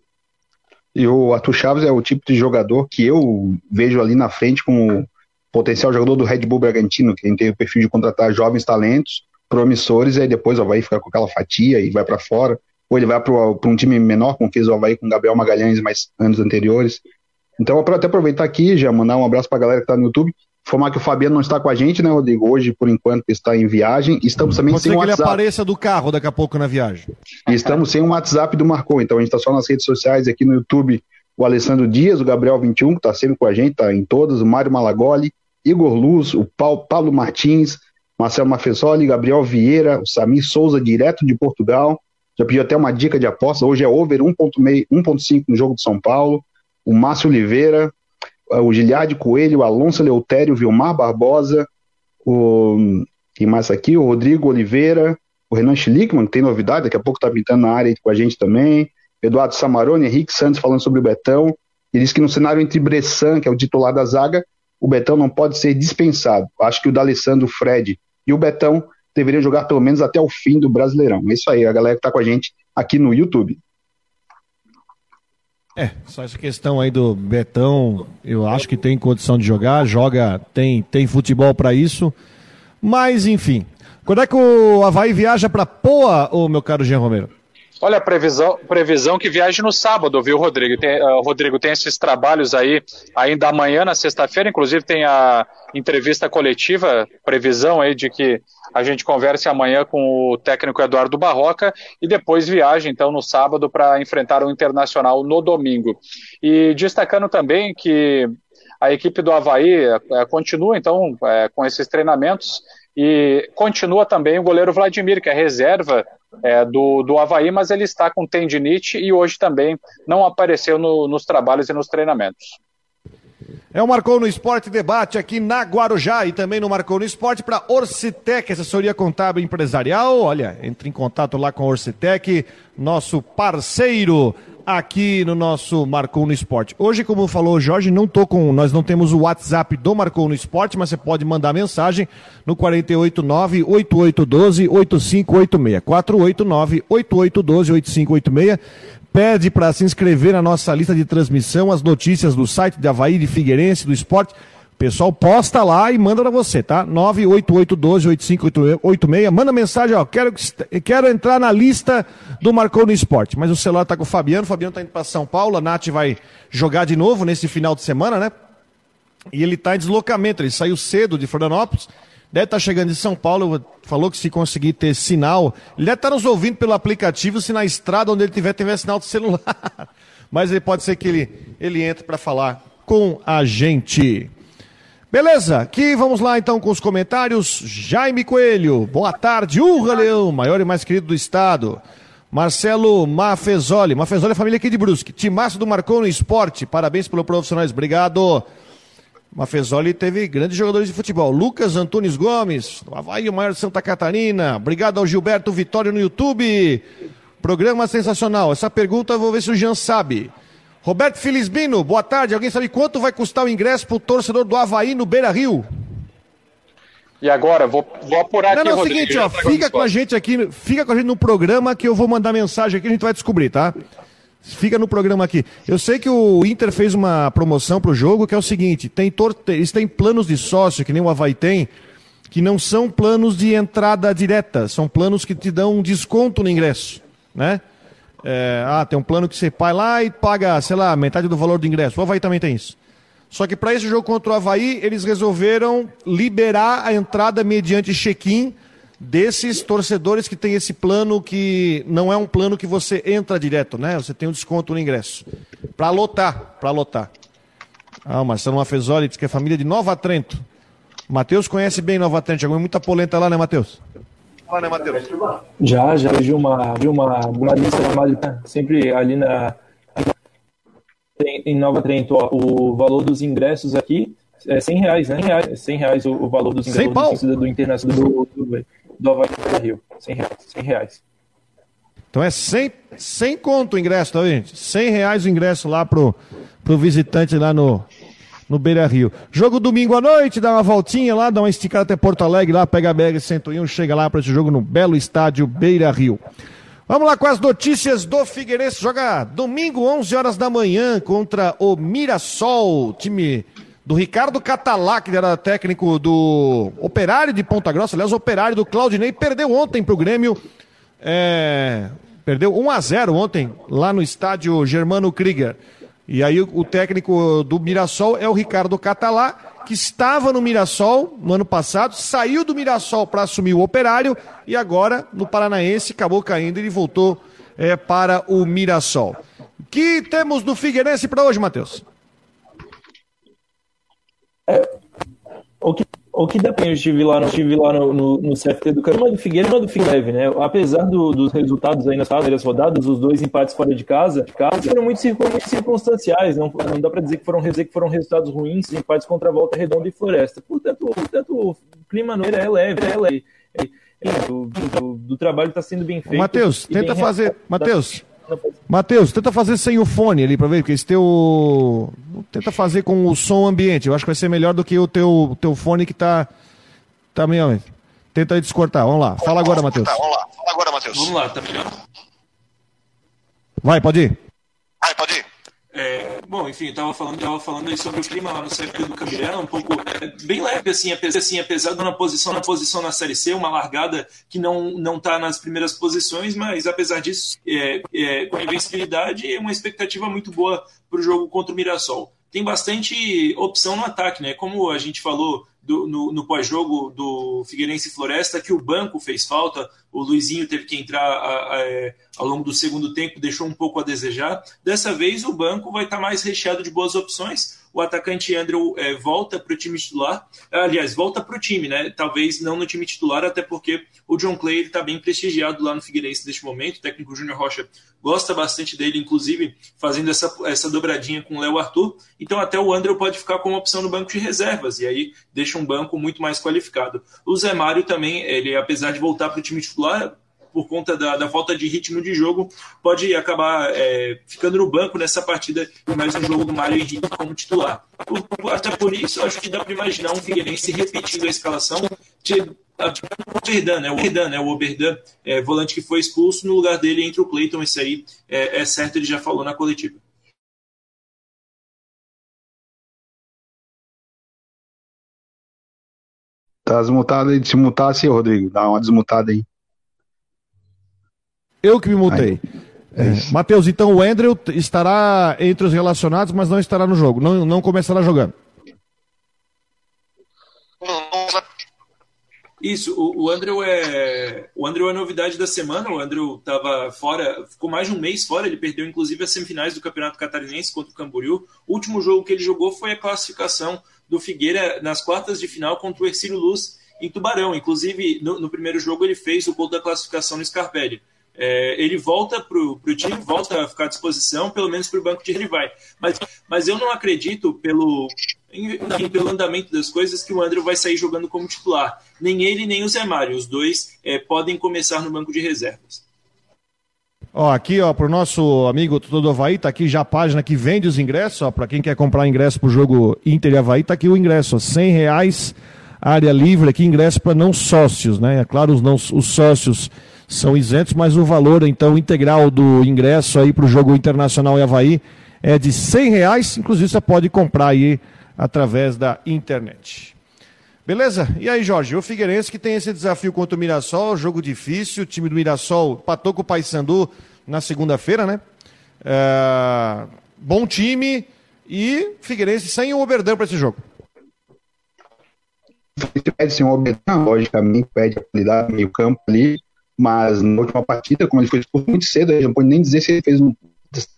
Speaker 2: E o Arthur Chaves é o tipo de jogador que eu vejo ali na frente como potencial jogador do Red Bull Bragantino, que tem o perfil de contratar jovens talentos, promissores, e aí depois o Havaí fica com aquela fatia e vai para fora. Ou ele vai para um time menor, como fez o Havaí com o Gabriel Magalhães mais anos anteriores. Então, até aproveitar aqui, já mandar um abraço para a galera que está no YouTube. Informar que o Fabiano não está com a gente, né, Rodrigo? Hoje, por enquanto, está em viagem. Estamos também
Speaker 1: Pode
Speaker 2: sem
Speaker 1: um
Speaker 2: WhatsApp.
Speaker 1: que ele apareça do carro daqui a pouco na viagem.
Speaker 2: E estamos sem um WhatsApp do Marcou. Então, a gente está só nas redes sociais, aqui no YouTube, o Alessandro Dias, o Gabriel21, que está sempre com a gente, está em todas, o Mário Malagoli, Igor Luz, o Paulo, Paulo Martins, Marcelo Mafesoli, Gabriel Vieira, o Samir Souza, direto de Portugal. Já pediu até uma dica de aposta. Hoje é over 1.5 no jogo de São Paulo. O Márcio Oliveira, o Giliade Coelho, o Alonso Leutério, o Vilmar Barbosa, o. Quem mais aqui? O Rodrigo Oliveira, o Renan Schlickman, que tem novidade, daqui a pouco está pintando na área com a gente também. Eduardo Samarone, Henrique Santos falando sobre o Betão. Ele disse que no cenário entre Bressan, que é o titular da zaga, o Betão não pode ser dispensado. Acho que o D'Alessandro, o Fred e o Betão deveriam jogar pelo menos até o fim do Brasileirão. É isso aí, a galera que está com a gente aqui no YouTube.
Speaker 1: É, só essa questão aí do Betão, eu acho que tem condição de jogar, joga, tem, tem futebol para isso. Mas, enfim. Quando é que o Havaí viaja para Poa, ô meu caro Jean Romero?
Speaker 4: Olha, a previsão, previsão que viaje no sábado, viu, Rodrigo? Tem, uh, Rodrigo, tem esses trabalhos aí ainda amanhã, na sexta-feira, inclusive tem a entrevista coletiva, previsão aí de que a gente converse amanhã com o técnico Eduardo Barroca e depois viaja, então, no sábado para enfrentar o Internacional no domingo. E destacando também que a equipe do Havaí uh, continua, então, uh, com esses treinamentos e continua também o goleiro Vladimir, que é reserva é, do, do Havaí, mas ele está com tendinite e hoje também não apareceu no, nos trabalhos e nos treinamentos.
Speaker 1: É o Marcou no Esporte Debate aqui na Guarujá e também no Marcou no Esporte para Orcitec, assessoria contábil empresarial. Olha, entre em contato lá com a Orcitec, nosso parceiro aqui no nosso Marcou no Esporte. Hoje, como falou o Jorge, não tô com, nós não temos o WhatsApp do Marcou no Esporte, mas você pode mandar mensagem no 489 8812 8586. 489 8812 8586 pede para se inscrever na nossa lista de transmissão as notícias do site de Havaí, de Figueirense, do esporte pessoal posta lá e manda para você, tá? 988128586. Manda mensagem, ó. Quero, quero entrar na lista do Marcou no Esporte. Mas o celular tá com o Fabiano. O Fabiano tá indo para São Paulo. A Nath vai jogar de novo nesse final de semana, né? E ele tá em deslocamento. Ele saiu cedo de Florianópolis. Deve estar tá chegando em São Paulo. Falou que se conseguir ter sinal. Ele deve estar tá nos ouvindo pelo aplicativo se na estrada onde ele tiver, tiver sinal de celular. Mas ele pode ser que ele, ele entre para falar com a gente. Beleza, aqui vamos lá então com os comentários. Jaime Coelho, boa tarde. Urra, Leão, maior e mais querido do estado. Marcelo Mafezoli, Mafezoli é família aqui de Brusque. Timaço do Marcou no Esporte, parabéns pelo profissionais, obrigado. Mafezoli teve grandes jogadores de futebol. Lucas Antunes Gomes, do Havaí, o maior de Santa Catarina. Obrigado ao Gilberto Vitório no YouTube. Programa sensacional. Essa pergunta eu vou ver se o Jean sabe. Roberto Filisbino, boa tarde. Alguém sabe quanto vai custar o ingresso para o torcedor do Havaí no Beira Rio?
Speaker 4: E agora, vou, vou apurar
Speaker 1: não,
Speaker 4: aqui,
Speaker 1: não, é o seguinte, ó, fica com a gente aqui, fica com a gente no programa que eu vou mandar mensagem aqui, a gente vai descobrir, tá? Fica no programa aqui. Eu sei que o Inter fez uma promoção pro jogo que é o seguinte: tem eles têm planos de sócio, que nem o Havaí tem, que não são planos de entrada direta, são planos que te dão um desconto no ingresso, né? É, ah, tem um plano que você vai lá e paga, sei lá, metade do valor do ingresso. O Havaí também tem isso. Só que para esse jogo contra o Havaí, eles resolveram liberar a entrada mediante check-in desses torcedores que tem esse plano que não é um plano que você entra direto, né? Você tem um desconto no ingresso. Para lotar, para lotar. Ah, o Marcelo Mafezoli diz que é família de Nova Trento. Matheus conhece bem Nova Trento, jogou muita polenta lá, né, Matheus? Lá, né, Matheus?
Speaker 7: Já, já vi uma, vi uma, uma lista chamada sempre ali na em Nova Trento, ó, o valor dos ingressos aqui é 100 reais, né? 100 reais, 100 reais o, o valor dos ingressos do, do Internacional do, do, do Havaí do Rio. 100 reais, 100 reais.
Speaker 1: Então é 100, 100 conto o ingresso, tá, gente? 100 reais o ingresso lá pro, pro visitante lá no, no Beira Rio. Jogo domingo à noite, dá uma voltinha lá, dá uma esticada até Porto Alegre, lá pega a BR 101, chega lá para esse jogo no belo estádio Beira Rio. Vamos lá com as notícias do Figueirense. Joga domingo, 11 horas da manhã, contra o Mirassol, time do Ricardo Catalá, que era técnico do Operário de Ponta Grossa. Aliás, Operário do Claudinei perdeu ontem para o Grêmio. É, perdeu 1 a 0 ontem, lá no estádio Germano Krieger. E aí o técnico do Mirassol é o Ricardo Catalá, que estava no Mirassol no ano passado, saiu do Mirassol para assumir o Operário e agora no Paranaense acabou caindo e voltou é, para o Mirassol. que temos no Figueirense para hoje, Matheus?
Speaker 7: É, o que o que dá pra eu estive lá, no, estive lá no, no, no CFT do Caramba do Figueira e do Figueiredo, né? Apesar do, dos resultados aí nas primeiras rodadas, os dois empates fora de casa, de casa foram muito, muito circunstanciais, não, não dá para dizer que foram, dizer que foram resultados ruins, empates contra a Volta Redonda e Floresta. Portanto, portanto o clima no é leve, é leve. É, é, do, do, do, trabalho está sendo bem feito.
Speaker 1: Matheus, tenta fazer. Matheus, Matheus, tenta fazer sem o fone ali para ver, porque esse teu. Tenta fazer com o som ambiente. Eu acho que vai ser melhor do que o teu, teu fone que tá. Tá meio. Tenta aí descortar. Vamos lá. Fala agora, Matheus.
Speaker 8: Vamos lá. Fala agora, Matheus.
Speaker 5: Vamos lá, tá melhor?
Speaker 1: Vai, pode ir.
Speaker 8: Vai, pode ir.
Speaker 5: É, bom, enfim, eu tava falando, tava falando aí sobre o clima lá no CFP do Cambirela, um pouco é, bem leve, assim, apesar, assim, apesar de uma posição na posição na Série C, uma largada que não não tá nas primeiras posições, mas apesar disso, é, é, com a invencibilidade, é uma expectativa muito boa para o jogo contra o Mirassol. Tem bastante opção no ataque, né? Como a gente falou do, no, no pós-jogo do Figueirense Floresta, que o banco fez falta, o Luizinho teve que entrar a, a, é, ao longo do segundo tempo, deixou um pouco a desejar. Dessa vez o banco vai estar mais recheado de boas opções. O atacante Andrew é, volta para o time titular, aliás, volta para o time, né? Talvez não no time titular, até porque o John Clay está bem prestigiado lá no Figueirense neste momento. O técnico Júnior Rocha gosta bastante dele, inclusive fazendo essa, essa dobradinha com o Léo Arthur. Então, até o Andrew pode ficar como opção no banco de reservas, e aí deixa um banco muito mais qualificado. O Zé Mário também, ele apesar de voltar para o time titular, por conta da, da, falta de ritmo de jogo, pode acabar é, ficando no banco nessa partida e mais um jogo do Mário Henrique como titular. até por isso, acho que dá para imaginar um Figueirense repetindo a escalação de, o Oberdan, né? O Oberdan, né? O Oberdan, é, volante que foi expulso, no lugar dele entre o Cleiton, isso aí é, é certo, ele já falou na coletiva.
Speaker 2: Tá desmutado aí, desmutar assim, Rodrigo. Dá uma desmutada aí.
Speaker 1: Eu que me mutei. É, Matheus, então o Andrew estará entre os relacionados, mas não estará no jogo. Não, não começará jogando.
Speaker 5: Isso, o, o Andrew é o Andrew é novidade da semana. O Andrew estava fora, ficou mais de um mês fora. Ele perdeu inclusive as semifinais do Campeonato Catarinense contra o Camboriú. O último jogo que ele jogou foi a classificação do Figueira nas quartas de final contra o Ercílio Luz em Tubarão. Inclusive no, no primeiro jogo ele fez o gol da classificação no Scarpelli. É, ele volta para o time, volta a ficar à disposição, pelo menos para o banco de rivais. Mas, mas eu não acredito, pelo, enfim, pelo andamento das coisas, que o André vai sair jogando como titular. Nem ele, nem o Zé Mário. Os dois é, podem começar no banco de reservas.
Speaker 1: Ó, aqui, ó, pro nosso amigo do Havaí, tá aqui já a página que vende os ingressos, ó, para quem quer comprar ingresso pro jogo Inter e Havaí, tá aqui o ingresso, ó, 100 reais, área livre aqui, ingresso para não sócios, né? É claro, os, não, os sócios são isentos, mas o valor, então, integral do ingresso aí pro jogo Internacional e Havaí é de 100 reais, inclusive você pode comprar aí através da internet. Beleza? E aí, Jorge, o Figueirense que tem esse desafio contra o Mirassol, jogo difícil, o time do Mirassol patou com o Paysandu na segunda-feira, né? É... Bom time e Figueirense sem o Oberdan para esse jogo.
Speaker 2: Pede sim o Oberdan, logicamente, pede a qualidade meio campo ali, mas na última partida, como ele foi expulso muito cedo, não pode nem dizer se ele fez um.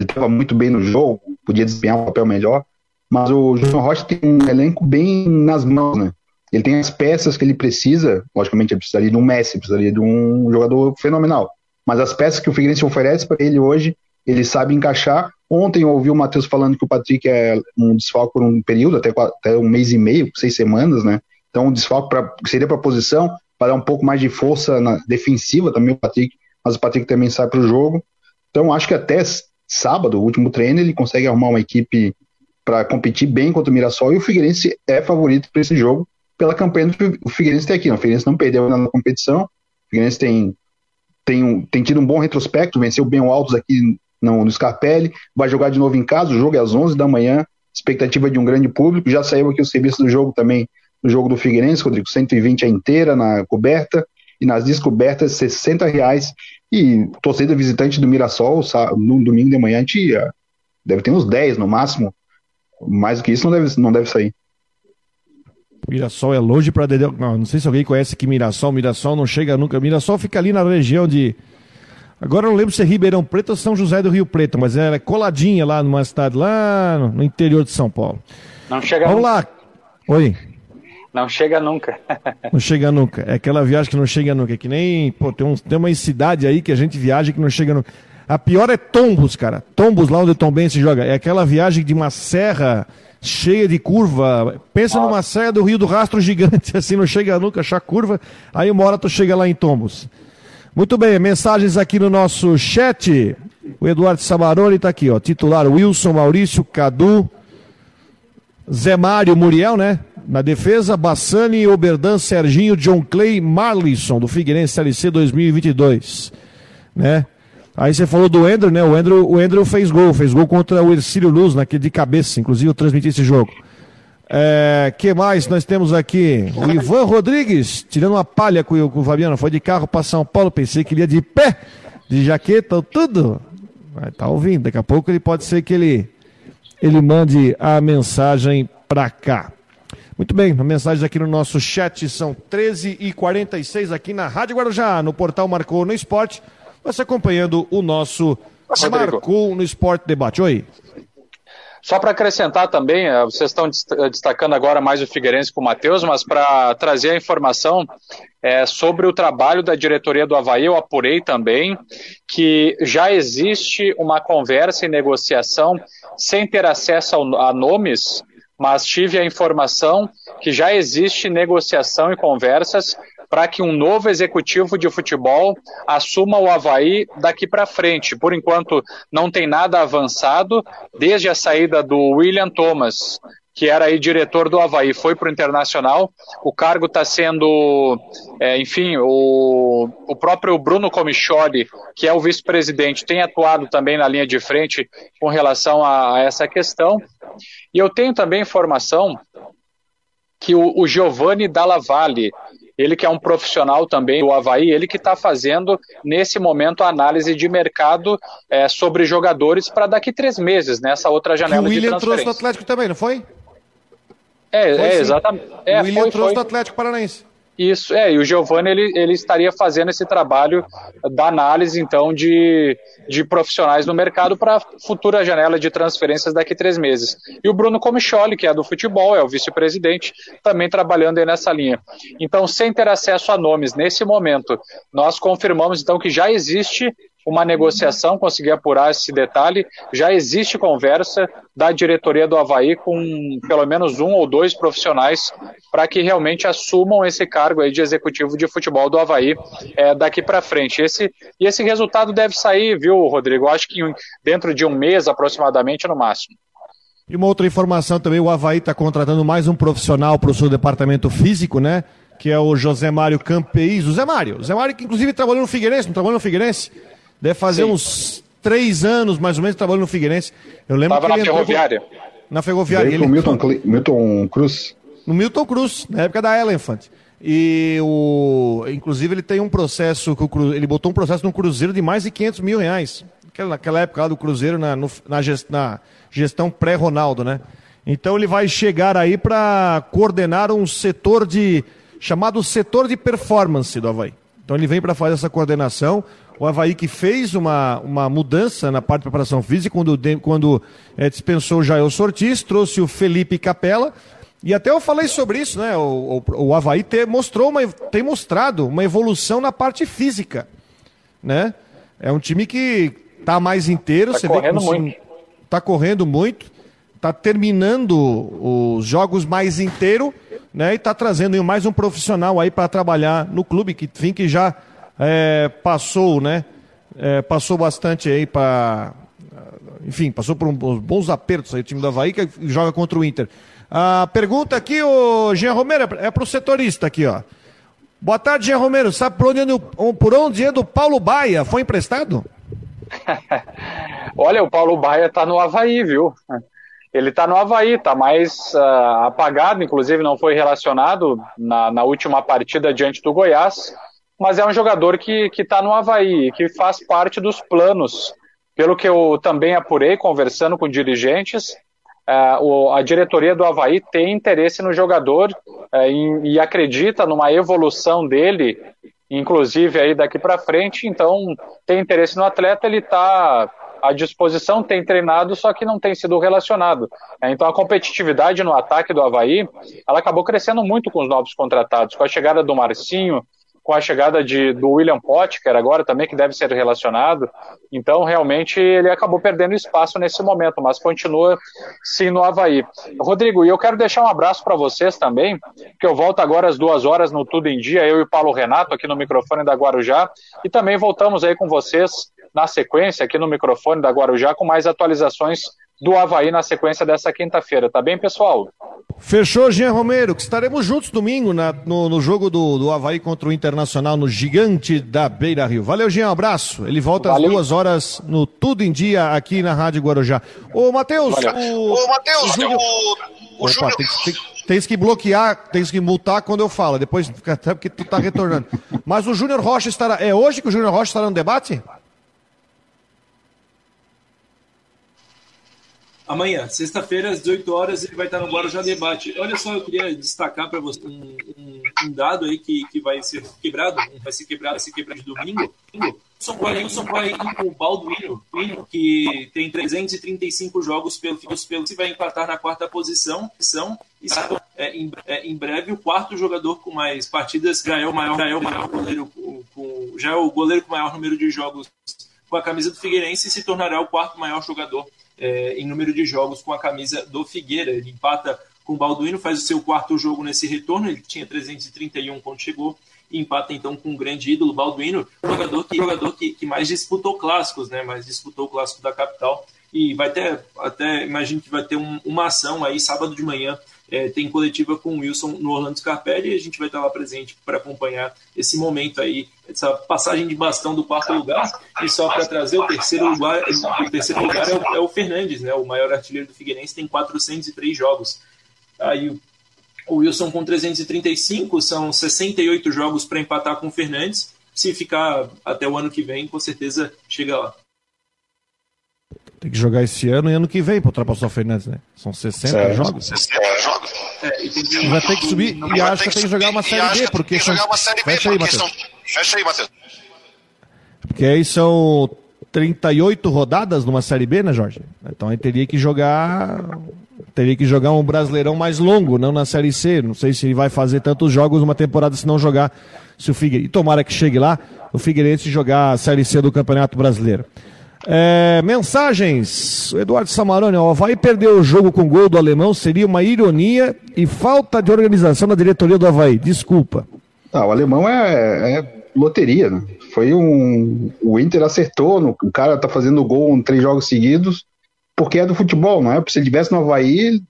Speaker 2: estava muito bem no jogo, podia desempenhar um papel melhor, mas o Júnior Rocha tem um elenco bem nas mãos, né? Ele tem as peças que ele precisa, logicamente ele precisaria de um Messi, precisaria de um jogador fenomenal, mas as peças que o Figueirense oferece para ele hoje, ele sabe encaixar. Ontem eu ouvi o Matheus falando que o Patrick é um desfalque por um período, até, até um mês e meio, seis semanas, né? Então, um desfalque pra, seria para a posição, para dar um pouco mais de força na defensiva também o Patrick, mas o Patrick também sai para o jogo. Então, acho que até sábado, o último treino, ele consegue arrumar uma equipe para competir bem contra o Mirassol e o Figueirense é favorito para esse jogo pela campanha que o Figueirense tem aqui. O Figueirense não perdeu na competição, o Figueirense tem, tem, um, tem tido um bom retrospecto, venceu bem o Altos aqui no, no Scarpelli, vai jogar de novo em casa, o jogo é às 11 da manhã, expectativa de um grande público, já saiu aqui o serviço do jogo também, no jogo do Figueirense, Rodrigo, 120 a inteira na coberta, e nas descobertas 60 reais, e torcida visitante do Mirassol, no domingo de manhã, tinha, deve ter uns 10 no máximo, mais do que isso não deve, não deve sair.
Speaker 1: Mirassol é longe para Dedéu. Não, não sei se alguém conhece que Mirassol. Mirassol não chega nunca. Mirassol fica ali na região de. Agora eu não lembro se é Ribeirão Preto ou São José do Rio Preto, mas ela é coladinha lá numa cidade lá no interior de São Paulo.
Speaker 4: Não chega
Speaker 1: Vamos nunca. lá. Oi.
Speaker 4: Não chega nunca.
Speaker 1: não chega nunca. É aquela viagem que não chega nunca. É que nem. Pô, tem, um, tem uma cidade aí que a gente viaja que não chega nunca. A pior é Tombos, cara. Tombos, lá onde o Tom se joga. É aquela viagem de uma serra cheia de curva. Pensa Nossa. numa serra do Rio do Rastro gigante, assim, não chega nunca, achar curva. Aí uma hora tu chega lá em Tombos. Muito bem, mensagens aqui no nosso chat. O Eduardo Samaroni está aqui, ó. Titular Wilson, Maurício, Cadu, Zé Mário, Muriel, né? Na defesa, Bassani, Oberdan, Serginho, John Clay, Marlisson, do Figueirense LC 2022. Né? Aí você falou do Andrew, né? O Andrew, o Andrew fez gol, fez gol contra o Ercílio Luz, naquele de cabeça, inclusive eu transmiti esse jogo. É, que mais nós temos aqui? O Ivan Rodrigues, tirando uma palha com, com o Fabiano, foi de carro para São Paulo, pensei que ele ia de pé, de jaqueta, tudo. Vai tá ouvindo, daqui a pouco ele pode ser que ele, ele mande a mensagem para cá. Muito bem, mensagens aqui no nosso chat são 13h46 aqui na Rádio Guarujá, no portal Marcou no Esporte você acompanhando o nosso Rodrigo. Marcou no Esporte Debate. Oi.
Speaker 4: Só para acrescentar também, eh, vocês estão eh, destacando agora mais o Figueirense com o Matheus, mas para trazer a informação é, sobre o trabalho da diretoria do Havaí, eu apurei também que já existe uma conversa e negociação sem ter acesso a nomes, mas tive a informação que já existe negociação e conversas para que um novo executivo de futebol assuma o Havaí daqui para frente. Por enquanto, não tem nada avançado, desde a saída do William Thomas, que era aí diretor do Havaí, foi para o Internacional. O cargo está sendo, é, enfim, o, o próprio Bruno Comicholi, que é o vice-presidente, tem atuado também na linha de frente com relação a, a essa questão. E eu tenho também informação que o, o Giovanni Dalla Valle, ele que é um profissional também do Havaí, ele que está fazendo nesse momento a análise de mercado é, sobre jogadores para daqui três meses, nessa outra janela
Speaker 1: que o
Speaker 4: William
Speaker 1: trouxe do Atlético também, não foi?
Speaker 4: É, foi, é exatamente. É,
Speaker 1: o William foi, trouxe foi. do Atlético Paranaense.
Speaker 4: Isso, é, e o Giovanni ele, ele estaria fazendo esse trabalho da análise, então, de, de profissionais no mercado para futura janela de transferências daqui a três meses. E o Bruno Comicholi, que é do futebol, é o vice-presidente, também trabalhando aí nessa linha. Então, sem ter acesso a nomes nesse momento, nós confirmamos então que já existe uma negociação, consegui apurar esse detalhe. Já existe conversa da diretoria do Havaí com pelo menos um ou dois profissionais para que realmente assumam esse cargo aí de executivo de futebol do Havaí é, daqui para frente. Esse, e esse resultado deve sair, viu, Rodrigo? Acho que dentro de um mês aproximadamente, no máximo.
Speaker 1: E uma outra informação também, o Havaí está contratando mais um profissional para o seu departamento físico, né? Que é o José Mário Campeis. O Zé Mário. O Zé Mário que inclusive trabalhou no Figueirense, não trabalhou no Figueirense? Deve fazer Sim. uns três anos, mais ou menos, trabalhando no Figueirense. Eu lembro
Speaker 4: Tava que na ferroviária.
Speaker 1: Com... Na ferroviária.
Speaker 2: Ele... Milton, Milton Cruz.
Speaker 1: No Milton Cruz, na época da Elephant. E o. Inclusive, ele tem um processo. Que o Cru... Ele botou um processo no Cruzeiro de mais de 500 mil reais. Naquela época lá do Cruzeiro, na, no, na, gest... na gestão pré-Ronaldo, né? Então ele vai chegar aí para coordenar um setor de. chamado setor de performance do Havaí. Então ele vem para fazer essa coordenação o Havaí que fez uma, uma mudança na parte de preparação física quando, quando é, dispensou o Jael Sortis, trouxe o Felipe Capella. E até eu falei sobre isso, né? O, o, o Havaí ter, mostrou uma, tem mostrado uma evolução na parte física. Né? É um time que está mais inteiro.
Speaker 4: Está correndo muito.
Speaker 1: Está correndo muito. Está terminando os jogos mais inteiro. Né? E está trazendo mais um profissional aí para trabalhar no clube, que, enfim, que já é, passou, né? É, passou bastante aí para. Enfim, passou por uns bons apertos aí o time do Havaí que joga contra o Inter. A pergunta aqui, o Jean Romero, é para o setorista aqui, ó. Boa tarde, Jean Romero. Sabe por onde, por onde é do Paulo Baia? Foi emprestado?
Speaker 4: Olha, o Paulo Baia tá no Havaí, viu? Ele tá no Havaí, tá mais uh, apagado, inclusive não foi relacionado na, na última partida diante do Goiás mas é um jogador que está no Havaí, que faz parte dos planos. Pelo que eu também apurei, conversando com dirigentes, é, a diretoria do Havaí tem interesse no jogador é, e, e acredita numa evolução dele, inclusive aí daqui para frente, então tem interesse no atleta, ele está à disposição, tem treinado, só que não tem sido relacionado. É, então a competitividade no ataque do Havaí, ela acabou crescendo muito com os novos contratados, com a chegada do Marcinho, com a chegada de, do William Potker agora também, que deve ser relacionado. Então, realmente, ele acabou perdendo espaço nesse momento, mas continua sim no Havaí. Rodrigo, e eu quero deixar um abraço para vocês também, que eu volto agora às duas horas no Tudo em Dia, eu e o Paulo Renato aqui no microfone da Guarujá, e também voltamos aí com vocês na sequência aqui no microfone da Guarujá com mais atualizações do Havaí na sequência dessa quinta-feira. Tá bem, pessoal?
Speaker 1: Fechou, Jean Romero, que estaremos juntos domingo na, no, no, jogo do, do Havaí contra o Internacional no Gigante da Beira Rio. Valeu, Jean, um abraço. Ele volta Valeu. às duas horas no Tudo em Dia aqui na Rádio Guarujá. Ô, Matheus,
Speaker 9: o... Ô, Matheus, o, Júnior...
Speaker 1: o, o Júnior... Tem, tem, tens que bloquear, tens que multar quando eu falo, depois fica até porque tu tá retornando. Mas o Júnior Rocha estará. É hoje que o Júnior Rocha estará no debate?
Speaker 5: Amanhã, sexta-feira, às 18 horas, ele vai estar no Guarujá Debate. Olha só, eu queria destacar para você um, um, um, dado aí que, que vai ser quebrado, vai ser quebrado, vai ser quebrado de domingo. São Paulo, São Paulo com o Balduino, que tem 335 jogos pelo pelo que vai empatar na quarta posição, são e é, em, é, em, breve o quarto jogador com mais partidas já é o maior, já é o maior goleiro com, com, já é o goleiro com maior número de jogos com a camisa do Figueirense e se tornará o quarto maior jogador é, em número de jogos com a camisa do Figueira. Ele empata com o Balduino, faz o seu quarto jogo nesse retorno, ele tinha 331 quando chegou, e empata então com o grande ídolo Balduino, jogador que, jogador que, que mais disputou clássicos, né? mais disputou o clássico da capital, e vai ter, até imagino que vai ter um, uma ação aí sábado de manhã é, tem coletiva com o Wilson no Orlando Scarpelli e a gente vai estar lá presente para acompanhar esse momento aí, essa passagem de bastão do quarto lugar. E só para trazer o terceiro lugar, o terceiro lugar é o, é o, Fernandes, né, o maior artilheiro do Figueirense, tem 403 jogos. Aí o Wilson com 335, são 68 jogos para empatar com o Fernandes. Se ficar até o ano que vem, com certeza chega lá.
Speaker 1: Tem que jogar esse ano e ano que vem para ultrapassar o Fernandes, né? São 60 certo. jogos. 60 jogos. É, e tem que, vai ter que subir e acho que tem que jogar uma série B, porque
Speaker 9: são...
Speaker 1: Fecha aí,
Speaker 9: são... Fecha aí, Matheus.
Speaker 1: Porque aí são 38 rodadas numa série B, né, Jorge? Então aí teria que jogar teria que jogar um Brasileirão mais longo, não na Série C. Não sei se ele vai fazer tantos jogos numa temporada se não jogar. Se o Figueirense, tomara que chegue lá, o Figueirense jogar a Série C do Campeonato Brasileiro. É, mensagens. O Eduardo Samarone, o Havaí perdeu o jogo com gol do alemão, seria uma ironia e falta de organização na diretoria do Havaí. Desculpa.
Speaker 2: Ah, o alemão é, é loteria, né? Foi um. O Inter acertou, no, o cara tá fazendo gol em três jogos seguidos, porque é do futebol, não é? Se ele tivesse no Havaí,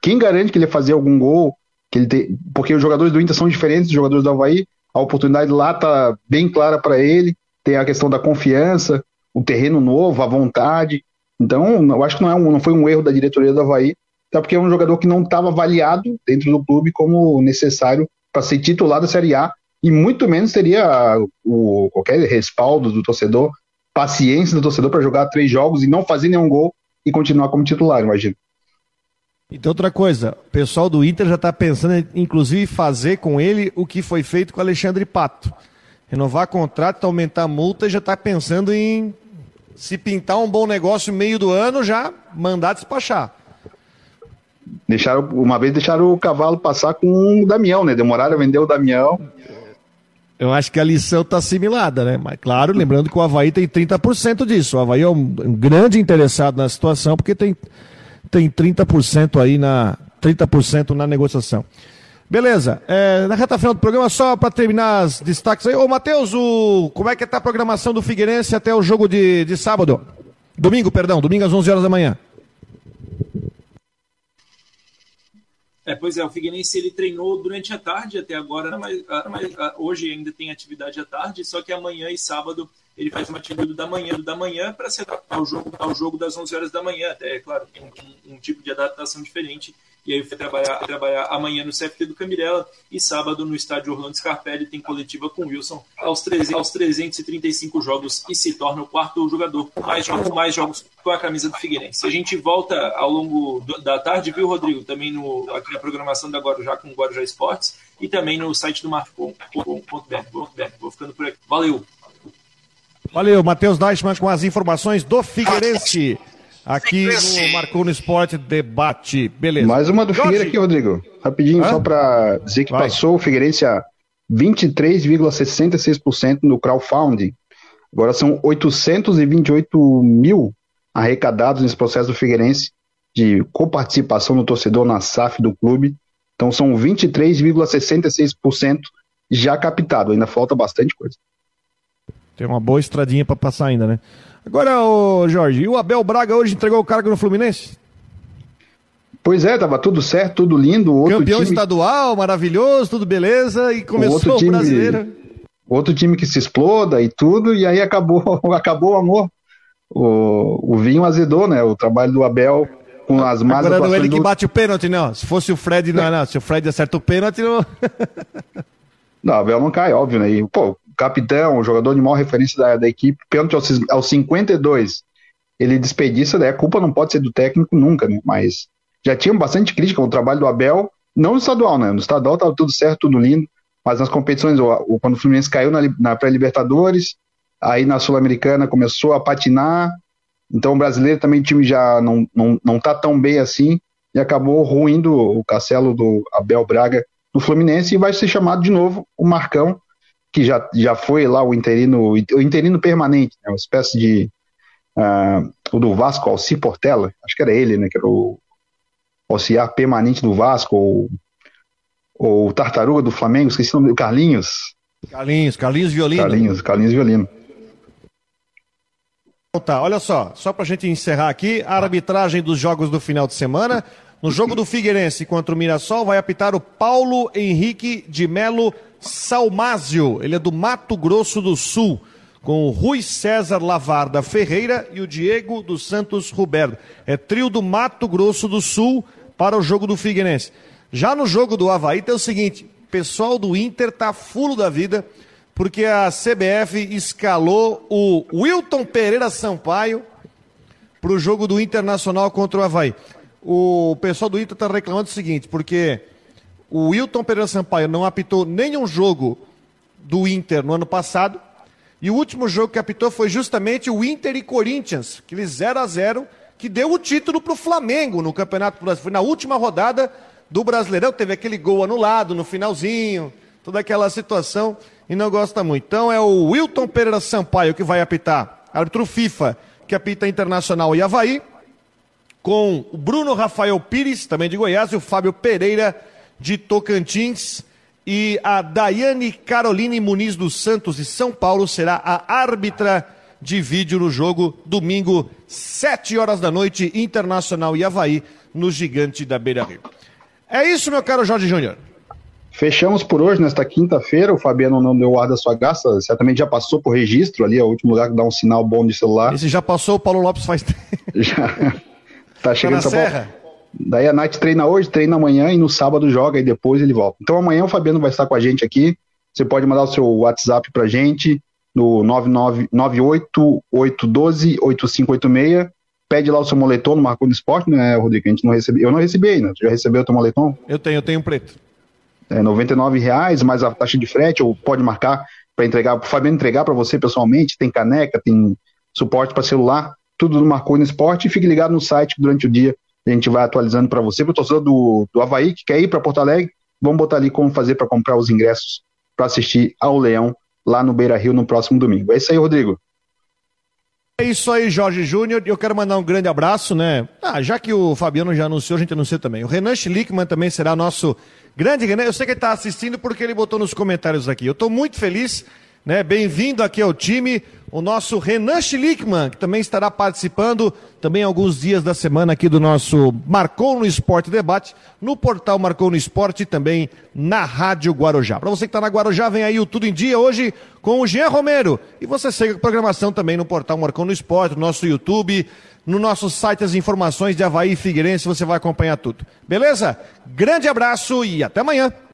Speaker 2: quem garante que ele ia fazer algum gol? Que ele porque os jogadores do Inter são diferentes dos jogadores do Havaí, a oportunidade lá tá bem clara para ele, tem a questão da confiança o terreno novo, a vontade. Então, eu acho que não, é um, não foi um erro da diretoria do Havaí, até porque é um jogador que não estava avaliado dentro do clube como necessário para ser titular da Série A, e muito menos teria o, qualquer respaldo do torcedor, paciência do torcedor para jogar três jogos e não fazer nenhum gol e continuar como titular, imagino.
Speaker 1: Então, outra coisa, o pessoal do Inter já está pensando, inclusive, fazer com ele o que foi feito com o Alexandre Pato. Renovar contrato, aumentar a multa já está pensando em se pintar um bom negócio no meio do ano, já mandar despachar.
Speaker 2: Deixaram, uma vez deixaram o cavalo passar com o Damião, né? Demoraram a vender o Damião.
Speaker 1: Eu acho que a lição está assimilada, né? Mas claro, lembrando que o Havaí tem 30% disso. O Havaí é um, um, grande interessado na situação, porque tem, tem 30% aí na 30% na negociação. Beleza. É, na reta final do programa, só para terminar os destaques aí. Ô, Matheus, o... como é que tá a programação do Figueirense até o jogo de, de sábado? Domingo, perdão, domingo às 11 horas da manhã.
Speaker 5: É, pois é, o Figueirense ele treinou durante a tarde até agora, mas, ah, mas, ah, hoje ainda tem atividade à tarde, só que amanhã e sábado ele faz uma atividade da manhã da manhã para se adaptar ao jogo, ao jogo das 11 horas da manhã. É claro, tem um, um, tipo de adaptação diferente e aí foi trabalhar, trabalhar amanhã no CFT do Camirela e sábado no estádio Orlando Scarpelli tem coletiva com Wilson aos, 300, aos 335 jogos e se torna o quarto jogador mais jogos, mais jogos com a camisa do Figueirense. A gente volta ao longo do, da tarde, viu, Rodrigo? Também no, aqui na programação da Guarujá com o Guarujá Esportes e também no site do marco.br. Vou ficando por aqui. Valeu!
Speaker 1: Valeu, Matheus Deichmann com as informações do Figueirense. Aqui no Marcou no Esporte Debate. Beleza.
Speaker 2: Mais uma do Figueiredo aqui, Rodrigo. Rapidinho, Hã? só para dizer que Vai. passou o Figueirense a 23,66% no crowdfunding. Agora são 828 mil arrecadados nesse processo do Figueirense de coparticipação do torcedor na SAF do clube. Então são 23,66% já captado. Ainda falta bastante coisa.
Speaker 1: Tem uma boa estradinha para passar ainda, né? Agora, ô Jorge, e o Abel Braga hoje entregou o cargo no Fluminense?
Speaker 2: Pois é, tava tudo certo, tudo lindo.
Speaker 1: Outro Campeão time... estadual, maravilhoso, tudo beleza, e começou o, outro time, o brasileiro.
Speaker 2: Outro time que se exploda e tudo, e aí acabou, acabou o amor. O, o vinho azedou, né? O trabalho do Abel com as más
Speaker 1: Agora não é ele que bate o pênalti, não. Se fosse o Fred, não, não. Se o Fred acerta o pênalti, não.
Speaker 2: não, o Abel não cai, óbvio, né? E, pô, capitão, o jogador de maior referência da, da equipe, pênalti aos, aos 52, ele desperdiça, né? A culpa não pode ser do técnico nunca, né? Mas já tinha bastante crítica ao trabalho do Abel, não no estadual, né? No estadual tava tudo certo, tudo lindo, mas nas competições, quando o Fluminense caiu na, na pré-Libertadores, aí na Sul-Americana começou a patinar, então o brasileiro também o time já não, não, não tá tão bem assim, e acabou ruindo o castelo do Abel Braga no Fluminense e vai ser chamado de novo o Marcão, que já, já foi lá o interino, o interino permanente, né, uma espécie de uh, o do Vasco, Alci Portela, acho que era ele, né, que era o auxiliar permanente do Vasco, ou, ou Tartaruga do Flamengo, esqueci o nome do Carlinhos.
Speaker 1: Carlinhos, Carlinhos Violino.
Speaker 2: Carlinhos, Carlinhos Violino.
Speaker 1: Então tá, olha só, só pra gente encerrar aqui, a arbitragem dos jogos do final de semana. No jogo do Figueirense contra o Mirassol, vai apitar o Paulo Henrique de Melo Salmásio, ele é do Mato Grosso do Sul, com o Rui César Lavarda Ferreira e o Diego dos Santos Roberto. É trio do Mato Grosso do Sul para o jogo do Figueirense. Já no jogo do Havaí tem o seguinte, pessoal do Inter tá fulo da vida, porque a CBF escalou o Wilton Pereira Sampaio para o jogo do Internacional contra o Havaí. O pessoal do Inter está reclamando o seguinte, porque o Wilton Pereira Sampaio não apitou nenhum jogo do Inter no ano passado, e o último jogo que apitou foi justamente o Inter e Corinthians, aquele 0 a 0 que deu o título para o Flamengo no Campeonato Brasileiro. Foi na última rodada do Brasileirão, teve aquele gol anulado no finalzinho, toda aquela situação, e não gosta muito. Então é o Wilton Pereira Sampaio que vai apitar, árbitro FIFA, que apita Internacional e Havaí, com o Bruno Rafael Pires, também de Goiás, e o Fábio Pereira, de Tocantins. E a Daiane Caroline Muniz dos Santos, de São Paulo, será a árbitra de vídeo no jogo, domingo, 7 horas da noite, Internacional e Havaí, no Gigante da Beira Rio. É isso, meu caro Jorge Júnior.
Speaker 2: Fechamos por hoje, nesta quinta-feira. O Fabiano não deu ar da sua graça, certamente já passou por registro ali, é o último lugar que dá um sinal bom de celular.
Speaker 1: Esse já passou, o Paulo Lopes faz tempo.
Speaker 2: Já. Tá chegando
Speaker 1: tá
Speaker 2: São Paulo. Daí a Night treina hoje, treina amanhã e no sábado joga e depois ele volta. Então amanhã o Fabiano vai estar com a gente aqui. Você pode mandar o seu WhatsApp pra gente no 998128586. Pede lá o seu moletom no Marconi Esporte, né, Rodrigo? A gente não recebeu. Eu não recebi ainda. Você já recebeu o teu moletom?
Speaker 1: Eu tenho, eu tenho um preto.
Speaker 2: É 99 reais, mais a taxa de frete, ou pode marcar para entregar, para o Fabiano entregar para você pessoalmente. Tem caneca, tem suporte para celular, tudo no Marconi Esporte. E fique ligado no site durante o dia. A gente vai atualizando para você, para o torcedor do, do Havaí que quer ir para Porto Alegre. Vamos botar ali como fazer para comprar os ingressos para assistir ao Leão lá no Beira Rio no próximo domingo. É isso aí, Rodrigo.
Speaker 1: É isso aí, Jorge Júnior. Eu quero mandar um grande abraço, né? Ah, já que o Fabiano já anunciou, a gente anuncia também. O Renan Schlickman também será nosso grande Renan. Eu sei que ele está assistindo porque ele botou nos comentários aqui. Eu estou muito feliz, né? Bem-vindo aqui ao time, o nosso Renan Schlickman, que também estará participando também alguns dias da semana aqui do nosso Marcou no Esporte Debate, no portal Marcou no Esporte e também na Rádio Guarujá. Para você que está na Guarujá, vem aí o Tudo em Dia hoje com o Jean Romero. E você segue a programação também no portal Marcou no Esporte, no nosso YouTube, no nosso site as informações de Havaí e Figueirense, você vai acompanhar tudo. Beleza? Grande abraço e até amanhã.